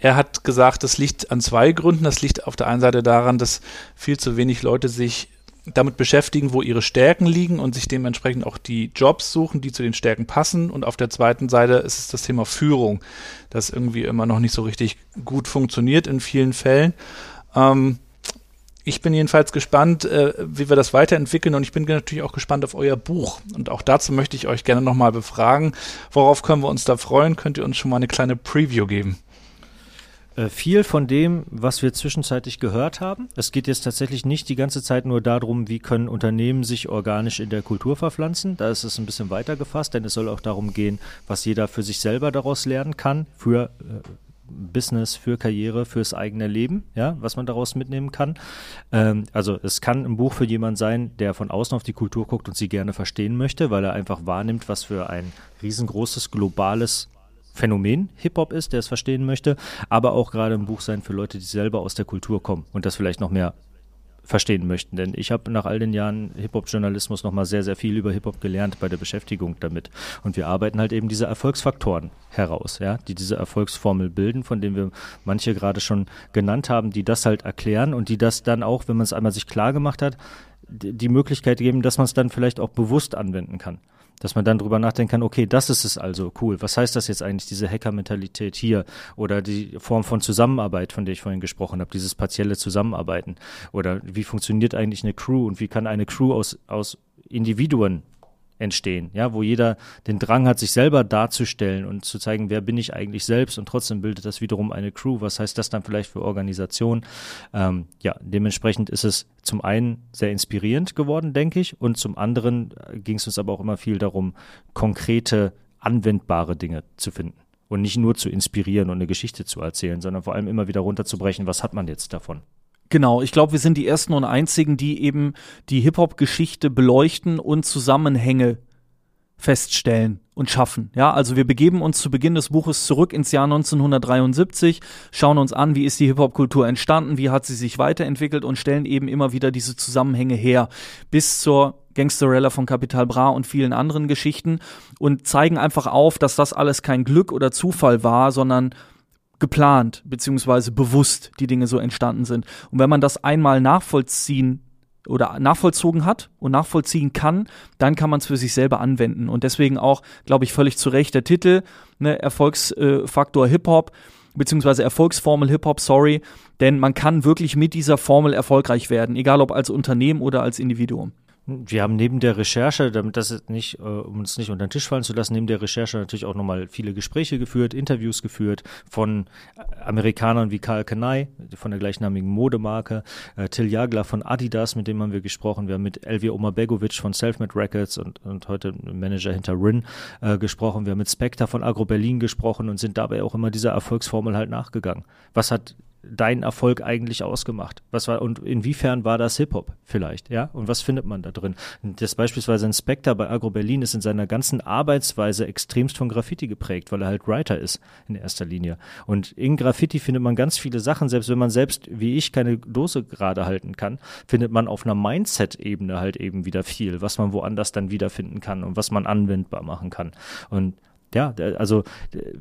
Er hat gesagt, das liegt an zwei Gründen. Das liegt auf der einen Seite daran, dass viel zu wenig Leute sich damit beschäftigen, wo ihre Stärken liegen und sich dementsprechend auch die Jobs suchen, die zu den Stärken passen. Und auf der zweiten Seite ist es das Thema Führung, das irgendwie immer noch nicht so richtig gut funktioniert in vielen Fällen. Ähm, ich bin jedenfalls gespannt, äh, wie wir das weiterentwickeln und ich bin natürlich auch gespannt auf euer Buch. Und auch dazu möchte ich euch gerne nochmal befragen. Worauf können wir uns da freuen? Könnt ihr uns schon mal eine kleine Preview geben? Äh, viel von dem, was wir zwischenzeitlich gehört haben. Es geht jetzt tatsächlich nicht die ganze Zeit nur darum, wie können Unternehmen sich organisch in der Kultur verpflanzen. Da ist es ein bisschen weiter gefasst, denn es soll auch darum gehen, was jeder für sich selber daraus lernen kann, für äh, Business, für Karriere, fürs eigene Leben, ja, was man daraus mitnehmen kann. Ähm, also es kann ein Buch für jemand sein, der von außen auf die Kultur guckt und sie gerne verstehen möchte, weil er einfach wahrnimmt, was für ein riesengroßes globales Phänomen Hip-Hop ist, der es verstehen möchte, aber auch gerade ein Buch sein für Leute, die selber aus der Kultur kommen und das vielleicht noch mehr verstehen möchten. Denn ich habe nach all den Jahren Hip-Hop-Journalismus nochmal sehr, sehr viel über Hip-Hop gelernt bei der Beschäftigung damit. Und wir arbeiten halt eben diese Erfolgsfaktoren heraus, ja, die diese Erfolgsformel bilden, von denen wir manche gerade schon genannt haben, die das halt erklären und die das dann auch, wenn man es einmal sich klar gemacht hat, die Möglichkeit geben, dass man es dann vielleicht auch bewusst anwenden kann dass man dann drüber nachdenken kann, okay, das ist es also, cool. Was heißt das jetzt eigentlich, diese Hacker-Mentalität hier? Oder die Form von Zusammenarbeit, von der ich vorhin gesprochen habe, dieses partielle Zusammenarbeiten? Oder wie funktioniert eigentlich eine Crew und wie kann eine Crew aus, aus Individuen entstehen, ja, wo jeder den Drang hat, sich selber darzustellen und zu zeigen, wer bin ich eigentlich selbst und trotzdem bildet das wiederum eine Crew. Was heißt das dann vielleicht für Organisation? Ähm, ja, dementsprechend ist es zum einen sehr inspirierend geworden, denke ich, und zum anderen äh, ging es uns aber auch immer viel darum, konkrete, anwendbare Dinge zu finden und nicht nur zu inspirieren und eine Geschichte zu erzählen, sondern vor allem immer wieder runterzubrechen, was hat man jetzt davon? Genau, ich glaube, wir sind die ersten und einzigen, die eben die Hip-Hop-Geschichte beleuchten und Zusammenhänge feststellen und schaffen. Ja, also wir begeben uns zu Beginn des Buches zurück ins Jahr 1973, schauen uns an, wie ist die Hip-Hop-Kultur entstanden, wie hat sie sich weiterentwickelt und stellen eben immer wieder diese Zusammenhänge her bis zur Gangsterella von Capital Bra und vielen anderen Geschichten und zeigen einfach auf, dass das alles kein Glück oder Zufall war, sondern geplant beziehungsweise bewusst die Dinge so entstanden sind. Und wenn man das einmal nachvollziehen oder nachvollzogen hat und nachvollziehen kann, dann kann man es für sich selber anwenden. Und deswegen auch, glaube ich, völlig zu Recht der Titel, ne, Erfolgsfaktor äh, Hip-Hop, beziehungsweise Erfolgsformel Hip-Hop, sorry, denn man kann wirklich mit dieser Formel erfolgreich werden, egal ob als Unternehmen oder als Individuum. Wir haben neben der Recherche, damit das nicht, äh, um uns nicht unter den Tisch fallen zu lassen, neben der Recherche natürlich auch nochmal viele Gespräche geführt, Interviews geführt von Amerikanern wie Karl Kanai von der gleichnamigen Modemarke, äh, Till Jagler von Adidas, mit dem haben wir gesprochen. Wir haben mit Elvia Omabegovic von Selfmade Records und, und heute Manager hinter Rin äh, gesprochen. Wir haben mit Spectre von Agro Berlin gesprochen und sind dabei auch immer dieser Erfolgsformel halt nachgegangen. Was hat dein Erfolg eigentlich ausgemacht? Was war und inwiefern war das Hip-Hop vielleicht, ja? Und was findet man da drin? Das beispielsweise ein Spectre bei Agro Berlin ist in seiner ganzen Arbeitsweise extremst von Graffiti geprägt, weil er halt Writer ist in erster Linie. Und in Graffiti findet man ganz viele Sachen, selbst wenn man selbst wie ich keine Dose gerade halten kann, findet man auf einer Mindset-Ebene halt eben wieder viel, was man woanders dann wiederfinden kann und was man anwendbar machen kann. Und ja, also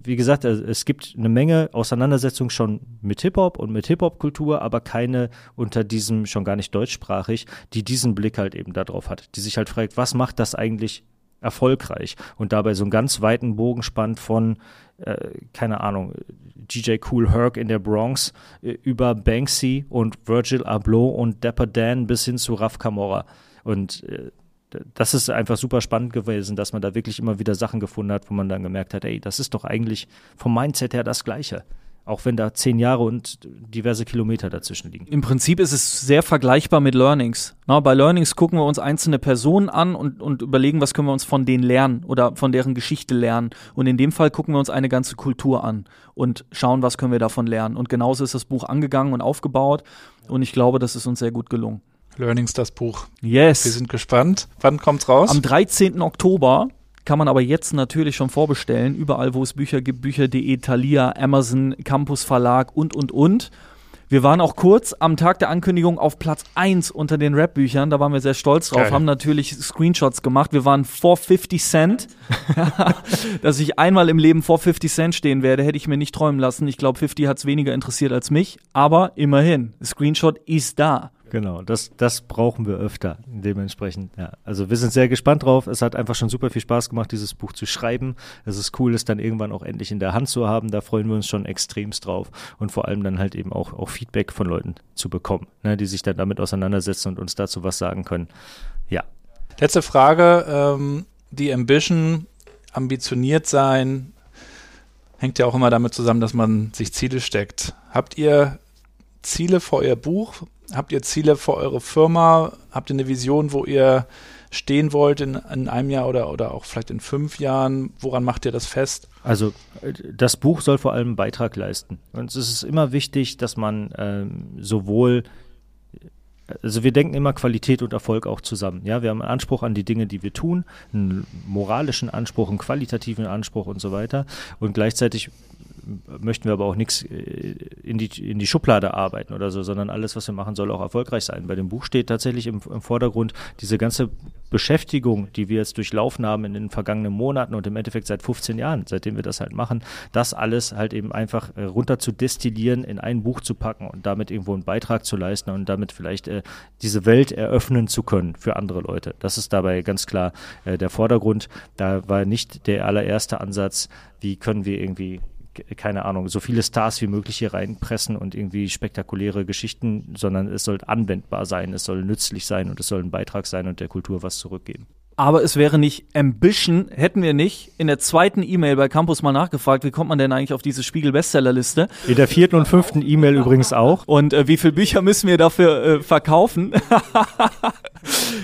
wie gesagt, äh, es gibt eine Menge Auseinandersetzung schon mit Hip-Hop und mit Hip-Hop-Kultur, aber keine unter diesem, schon gar nicht deutschsprachig, die diesen Blick halt eben darauf hat, die sich halt fragt, was macht das eigentlich erfolgreich? Und dabei so einen ganz weiten Bogen spannt von, äh, keine Ahnung, DJ Cool Herc in der Bronx äh, über Banksy und Virgil Abloh und Dapper Dan bis hin zu Raf Camorra. Und äh, das ist einfach super spannend gewesen, dass man da wirklich immer wieder Sachen gefunden hat, wo man dann gemerkt hat, ey, das ist doch eigentlich vom Mindset her das Gleiche. Auch wenn da zehn Jahre und diverse Kilometer dazwischen liegen. Im Prinzip ist es sehr vergleichbar mit Learnings. Na, bei Learnings gucken wir uns einzelne Personen an und, und überlegen, was können wir uns von denen lernen oder von deren Geschichte lernen. Und in dem Fall gucken wir uns eine ganze Kultur an und schauen, was können wir davon lernen. Und genauso ist das Buch angegangen und aufgebaut. Und ich glaube, das ist uns sehr gut gelungen. Learnings, das Buch. Yes. Wir sind gespannt. Wann kommt's raus? Am 13. Oktober kann man aber jetzt natürlich schon vorbestellen. Überall, wo es Bücher gibt, Bücher.de, Thalia, Amazon, Campus Verlag und, und, und. Wir waren auch kurz am Tag der Ankündigung auf Platz 1 unter den Rap-Büchern. Da waren wir sehr stolz drauf, Geil. haben natürlich Screenshots gemacht. Wir waren vor 50 Cent. [LAUGHS] Dass ich einmal im Leben vor 50 Cent stehen werde, hätte ich mir nicht träumen lassen. Ich glaube, 50 hat es weniger interessiert als mich. Aber immerhin, Screenshot ist da. Genau, das, das brauchen wir öfter. Dementsprechend, ja. Also wir sind sehr gespannt drauf. Es hat einfach schon super viel Spaß gemacht, dieses Buch zu schreiben. Es ist cool, es dann irgendwann auch endlich in der Hand zu haben. Da freuen wir uns schon extremst drauf. Und vor allem dann halt eben auch, auch Feedback von Leuten zu bekommen, ne, die sich dann damit auseinandersetzen und uns dazu was sagen können. Ja. Letzte Frage. Ähm, die Ambition, ambitioniert sein, hängt ja auch immer damit zusammen, dass man sich Ziele steckt. Habt ihr Ziele für euer Buch? Habt ihr Ziele für eure Firma? Habt ihr eine Vision, wo ihr stehen wollt in, in einem Jahr oder, oder auch vielleicht in fünf Jahren? Woran macht ihr das fest? Also äh, das Buch soll vor allem einen Beitrag leisten. Und es ist immer wichtig, dass man ähm, sowohl also wir denken immer Qualität und Erfolg auch zusammen. Ja, wir haben einen Anspruch an die Dinge, die wir tun, einen moralischen Anspruch, einen qualitativen Anspruch und so weiter. Und gleichzeitig möchten wir aber auch nichts äh, in die, in die Schublade arbeiten oder so, sondern alles, was wir machen, soll auch erfolgreich sein. Bei dem Buch steht tatsächlich im, im Vordergrund diese ganze Beschäftigung, die wir jetzt durchlaufen haben in den vergangenen Monaten und im Endeffekt seit 15 Jahren, seitdem wir das halt machen, das alles halt eben einfach äh, runter zu destillieren, in ein Buch zu packen und damit irgendwo einen Beitrag zu leisten und damit vielleicht äh, diese Welt eröffnen zu können für andere Leute. Das ist dabei ganz klar äh, der Vordergrund. Da war nicht der allererste Ansatz, wie können wir irgendwie keine Ahnung, so viele Stars wie möglich hier reinpressen und irgendwie spektakuläre Geschichten, sondern es soll anwendbar sein, es soll nützlich sein und es soll ein Beitrag sein und der Kultur was zurückgeben. Aber es wäre nicht Ambition, hätten wir nicht in der zweiten E-Mail bei Campus mal nachgefragt, wie kommt man denn eigentlich auf diese Spiegel-Bestsellerliste? In der vierten und fünften E-Mail übrigens auch. Und äh, wie viele Bücher müssen wir dafür äh, verkaufen? [LAUGHS]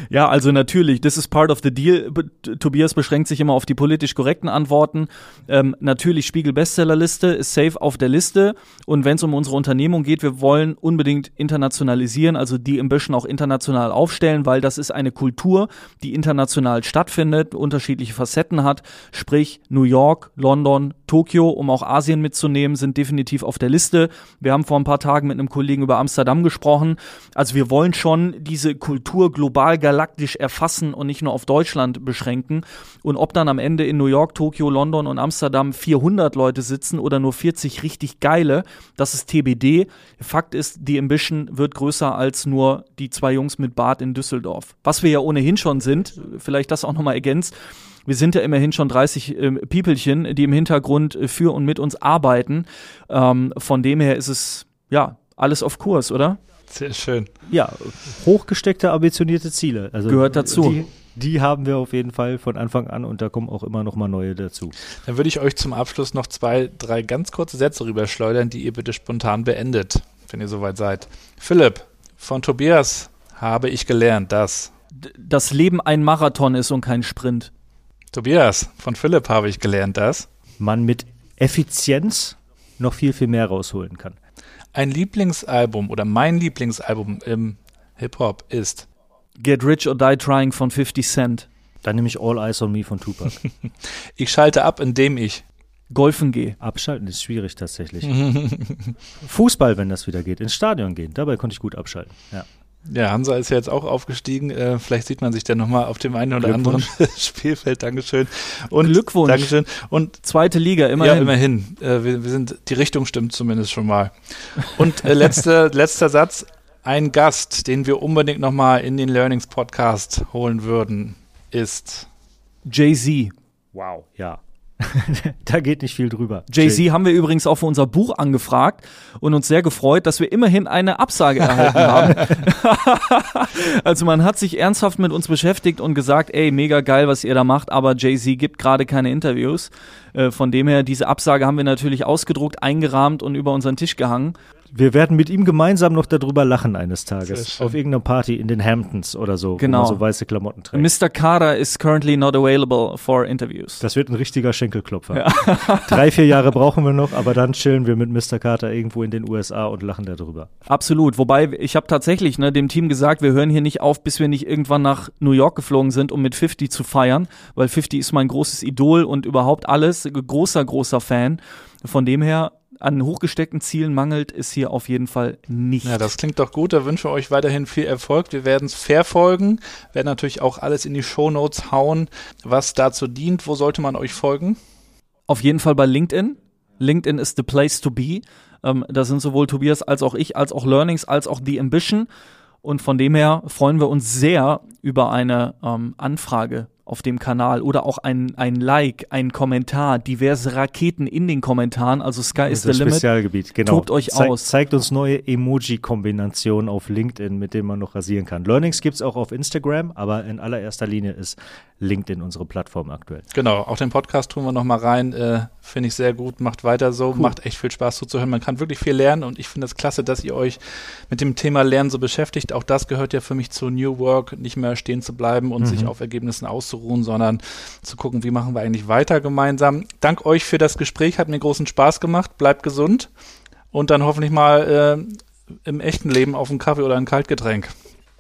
ja, also natürlich, this is part of the deal. Tobias beschränkt sich immer auf die politisch korrekten Antworten. Ähm, natürlich, Spiegel-Bestsellerliste ist safe auf der Liste. Und wenn es um unsere Unternehmung geht, wir wollen unbedingt internationalisieren, also die Ambition auch international aufstellen, weil das ist eine Kultur, die international stattfindet, unterschiedliche Facetten hat. Sprich, New York, London, Tokio, um auch Asien mitzunehmen, sind definitiv auf der Liste. Wir haben vor ein paar Tagen mit einem Kollegen über Amsterdam gesprochen. Also wir wollen schon diese Kultur global galaktisch erfassen und nicht nur auf Deutschland beschränken. Und ob dann am Ende in New York, Tokio, London und Amsterdam 400 Leute sitzen oder nur 40 richtig geile, das ist TBD. Fakt ist, die Ambition wird größer als nur die zwei Jungs mit Bart in Düsseldorf. Was wir ja ohnehin schon sind, vielleicht das auch nochmal ergänzt. Wir sind ja immerhin schon 30 äh, Piepelchen, die im Hintergrund für und mit uns arbeiten. Ähm, von dem her ist es, ja, alles auf Kurs, oder? Sehr schön. Ja, hochgesteckte, ambitionierte Ziele. Also Gehört dazu. Die, die haben wir auf jeden Fall von Anfang an und da kommen auch immer noch mal neue dazu. Dann würde ich euch zum Abschluss noch zwei, drei ganz kurze Sätze rüberschleudern, die ihr bitte spontan beendet, wenn ihr soweit seid. Philipp, von Tobias habe ich gelernt, dass. Das Leben ein Marathon ist und kein Sprint. Tobias, von Philipp habe ich gelernt, dass. Man mit Effizienz noch viel, viel mehr rausholen kann. Ein Lieblingsalbum oder mein Lieblingsalbum im Hip-Hop ist. Get Rich or Die Trying von 50 Cent. Dann nehme ich All Eyes on Me von Tupac. [LAUGHS] Ich schalte ab, indem ich. Golfen gehe. Abschalten ist schwierig tatsächlich. [LAUGHS] Fußball, wenn das wieder geht, ins Stadion gehen. Dabei konnte ich gut abschalten. Ja. Ja, Hansa ist ja jetzt auch aufgestiegen. Äh, vielleicht sieht man sich dann nochmal auf dem einen oder anderen [LAUGHS] Spielfeld. Dankeschön. Und Glückwunsch. Dankeschön. Und Zweite Liga, immerhin. Ja, immerhin. Äh, wir, wir sind, die Richtung stimmt zumindest schon mal. Und äh, letzter, [LAUGHS] letzter Satz. Ein Gast, den wir unbedingt nochmal in den Learnings Podcast holen würden, ist Jay-Z. Wow. Ja. [LAUGHS] da geht nicht viel drüber. Jay-Z haben wir übrigens auch für unser Buch angefragt und uns sehr gefreut, dass wir immerhin eine Absage erhalten [LAUGHS] haben. [LAUGHS] also man hat sich ernsthaft mit uns beschäftigt und gesagt, ey, mega geil, was ihr da macht, aber Jay-Z gibt gerade keine Interviews. Äh, von dem her, diese Absage haben wir natürlich ausgedruckt, eingerahmt und über unseren Tisch gehangen. Wir werden mit ihm gemeinsam noch darüber lachen eines Tages. Auf irgendeiner Party in den Hamptons oder so, Genau. wo man so weiße Klamotten trägt. Mr. Carter is currently not available for interviews. Das wird ein richtiger Schenkelklopfer. [LAUGHS] Drei, vier Jahre brauchen wir noch, aber dann chillen wir mit Mr. Carter irgendwo in den USA und lachen darüber. Absolut. Wobei ich habe tatsächlich ne, dem Team gesagt, wir hören hier nicht auf, bis wir nicht irgendwann nach New York geflogen sind, um mit 50 zu feiern, weil 50 ist mein großes Idol und überhaupt alles. Großer, großer Fan. Von dem her, an hochgesteckten Zielen mangelt es hier auf jeden Fall nicht. Ja, das klingt doch gut. Da wünschen wir euch weiterhin viel Erfolg. Wir werden es verfolgen, werden natürlich auch alles in die Shownotes hauen, was dazu dient. Wo sollte man euch folgen? Auf jeden Fall bei LinkedIn. LinkedIn ist the place to be. Ähm, da sind sowohl Tobias als auch ich, als auch Learnings, als auch The Ambition. Und von dem her freuen wir uns sehr über eine ähm, Anfrage auf dem Kanal oder auch ein, ein Like, ein Kommentar, diverse Raketen in den Kommentaren. Also Sky is the. Spezialgebiet, genau. Tobt euch Zeig- aus. Zeigt uns neue Emoji-Kombinationen auf LinkedIn, mit denen man noch rasieren kann. Learnings gibt's auch auf Instagram, aber in allererster Linie ist LinkedIn unsere Plattform aktuell. Genau, auch den Podcast tun wir noch mal rein. Äh, finde ich sehr gut. Macht weiter so. Macht echt viel Spaß zuzuhören. Man kann wirklich viel lernen und ich finde es klasse, dass ihr euch mit dem Thema Lernen so beschäftigt. Auch das gehört ja für mich zu New Work, nicht mehr stehen zu bleiben und sich auf Ergebnissen auszuruhen, sondern zu gucken, wie machen wir eigentlich weiter gemeinsam. Dank euch für das Gespräch, hat mir großen Spaß gemacht. Bleibt gesund und dann hoffentlich mal äh, im echten Leben auf einen Kaffee oder ein Kaltgetränk.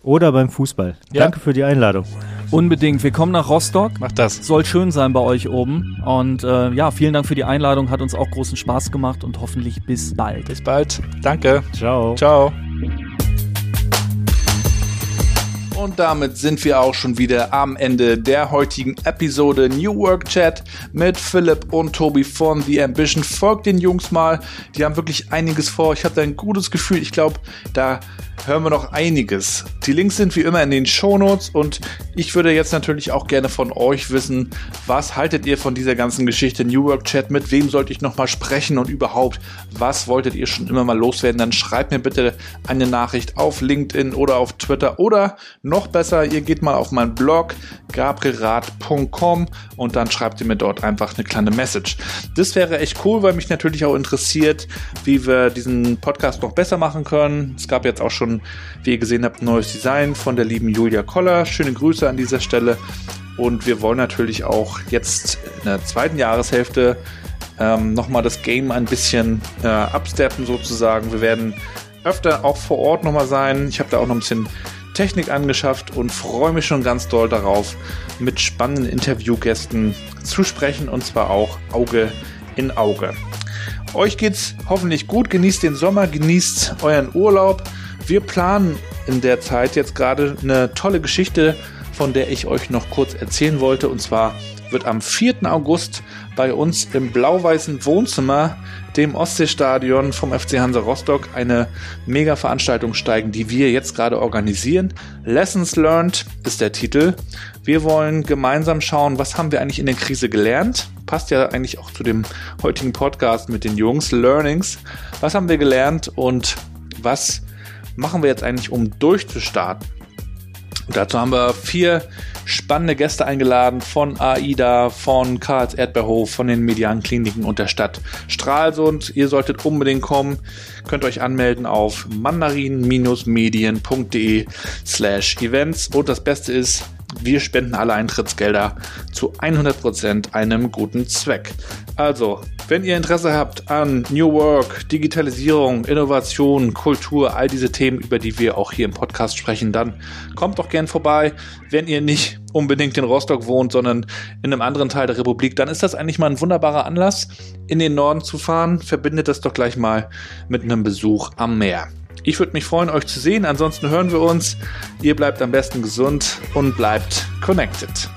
Oder beim Fußball. Ja. Danke für die Einladung. Unbedingt. Wir kommen nach Rostock. Macht das. Soll schön sein bei euch oben. Und äh, ja, vielen Dank für die Einladung. Hat uns auch großen Spaß gemacht und hoffentlich bis bald. Bis bald. Danke. Ciao. Ciao. Und damit sind wir auch schon wieder am Ende der heutigen Episode New Work Chat mit Philipp und Tobi von The Ambition. Folgt den Jungs mal, die haben wirklich einiges vor. Ich habe da ein gutes Gefühl. Ich glaube, da hören wir noch einiges. Die Links sind wie immer in den Shownotes und ich würde jetzt natürlich auch gerne von euch wissen, was haltet ihr von dieser ganzen Geschichte New Work Chat? Mit wem sollte ich nochmal sprechen und überhaupt, was wolltet ihr schon immer mal loswerden? Dann schreibt mir bitte eine Nachricht auf LinkedIn oder auf Twitter oder noch besser, ihr geht mal auf meinen Blog gabrielrad.com und dann schreibt ihr mir dort einfach eine kleine Message. Das wäre echt cool, weil mich natürlich auch interessiert, wie wir diesen Podcast noch besser machen können. Es gab jetzt auch schon, wie ihr gesehen habt, neues Design von der lieben Julia Koller. Schöne Grüße an dieser Stelle. Und wir wollen natürlich auch jetzt in der zweiten Jahreshälfte ähm, nochmal das Game ein bisschen äh, absteppen sozusagen. Wir werden öfter auch vor Ort nochmal sein. Ich habe da auch noch ein bisschen Technik angeschafft und freue mich schon ganz doll darauf, mit spannenden Interviewgästen zu sprechen und zwar auch Auge in Auge. Euch geht's hoffentlich gut, genießt den Sommer, genießt euren Urlaub. Wir planen in der Zeit jetzt gerade eine tolle Geschichte, von der ich euch noch kurz erzählen wollte. Und zwar wird am 4. August bei uns im blau-weißen Wohnzimmer, dem Ostseestadion vom FC Hansa Rostock, eine Mega-Veranstaltung steigen, die wir jetzt gerade organisieren. Lessons Learned ist der Titel. Wir wollen gemeinsam schauen, was haben wir eigentlich in der Krise gelernt. Passt ja eigentlich auch zu dem heutigen Podcast mit den Jungs. Learnings. Was haben wir gelernt und was machen wir jetzt eigentlich, um durchzustarten? Und dazu haben wir vier spannende Gäste eingeladen von AIDA, von Karls Erdbeerhof, von den Mediankliniken und der Stadt Stralsund. Ihr solltet unbedingt kommen. Könnt euch anmelden auf mandarin-medien.de slash events. Und das Beste ist, wir spenden alle Eintrittsgelder zu 100% einem guten Zweck. Also, wenn ihr Interesse habt an New Work, Digitalisierung, Innovation, Kultur, all diese Themen, über die wir auch hier im Podcast sprechen, dann kommt doch gern vorbei. Wenn ihr nicht unbedingt in Rostock wohnt, sondern in einem anderen Teil der Republik, dann ist das eigentlich mal ein wunderbarer Anlass, in den Norden zu fahren. Verbindet das doch gleich mal mit einem Besuch am Meer. Ich würde mich freuen, euch zu sehen. Ansonsten hören wir uns. Ihr bleibt am besten gesund und bleibt connected.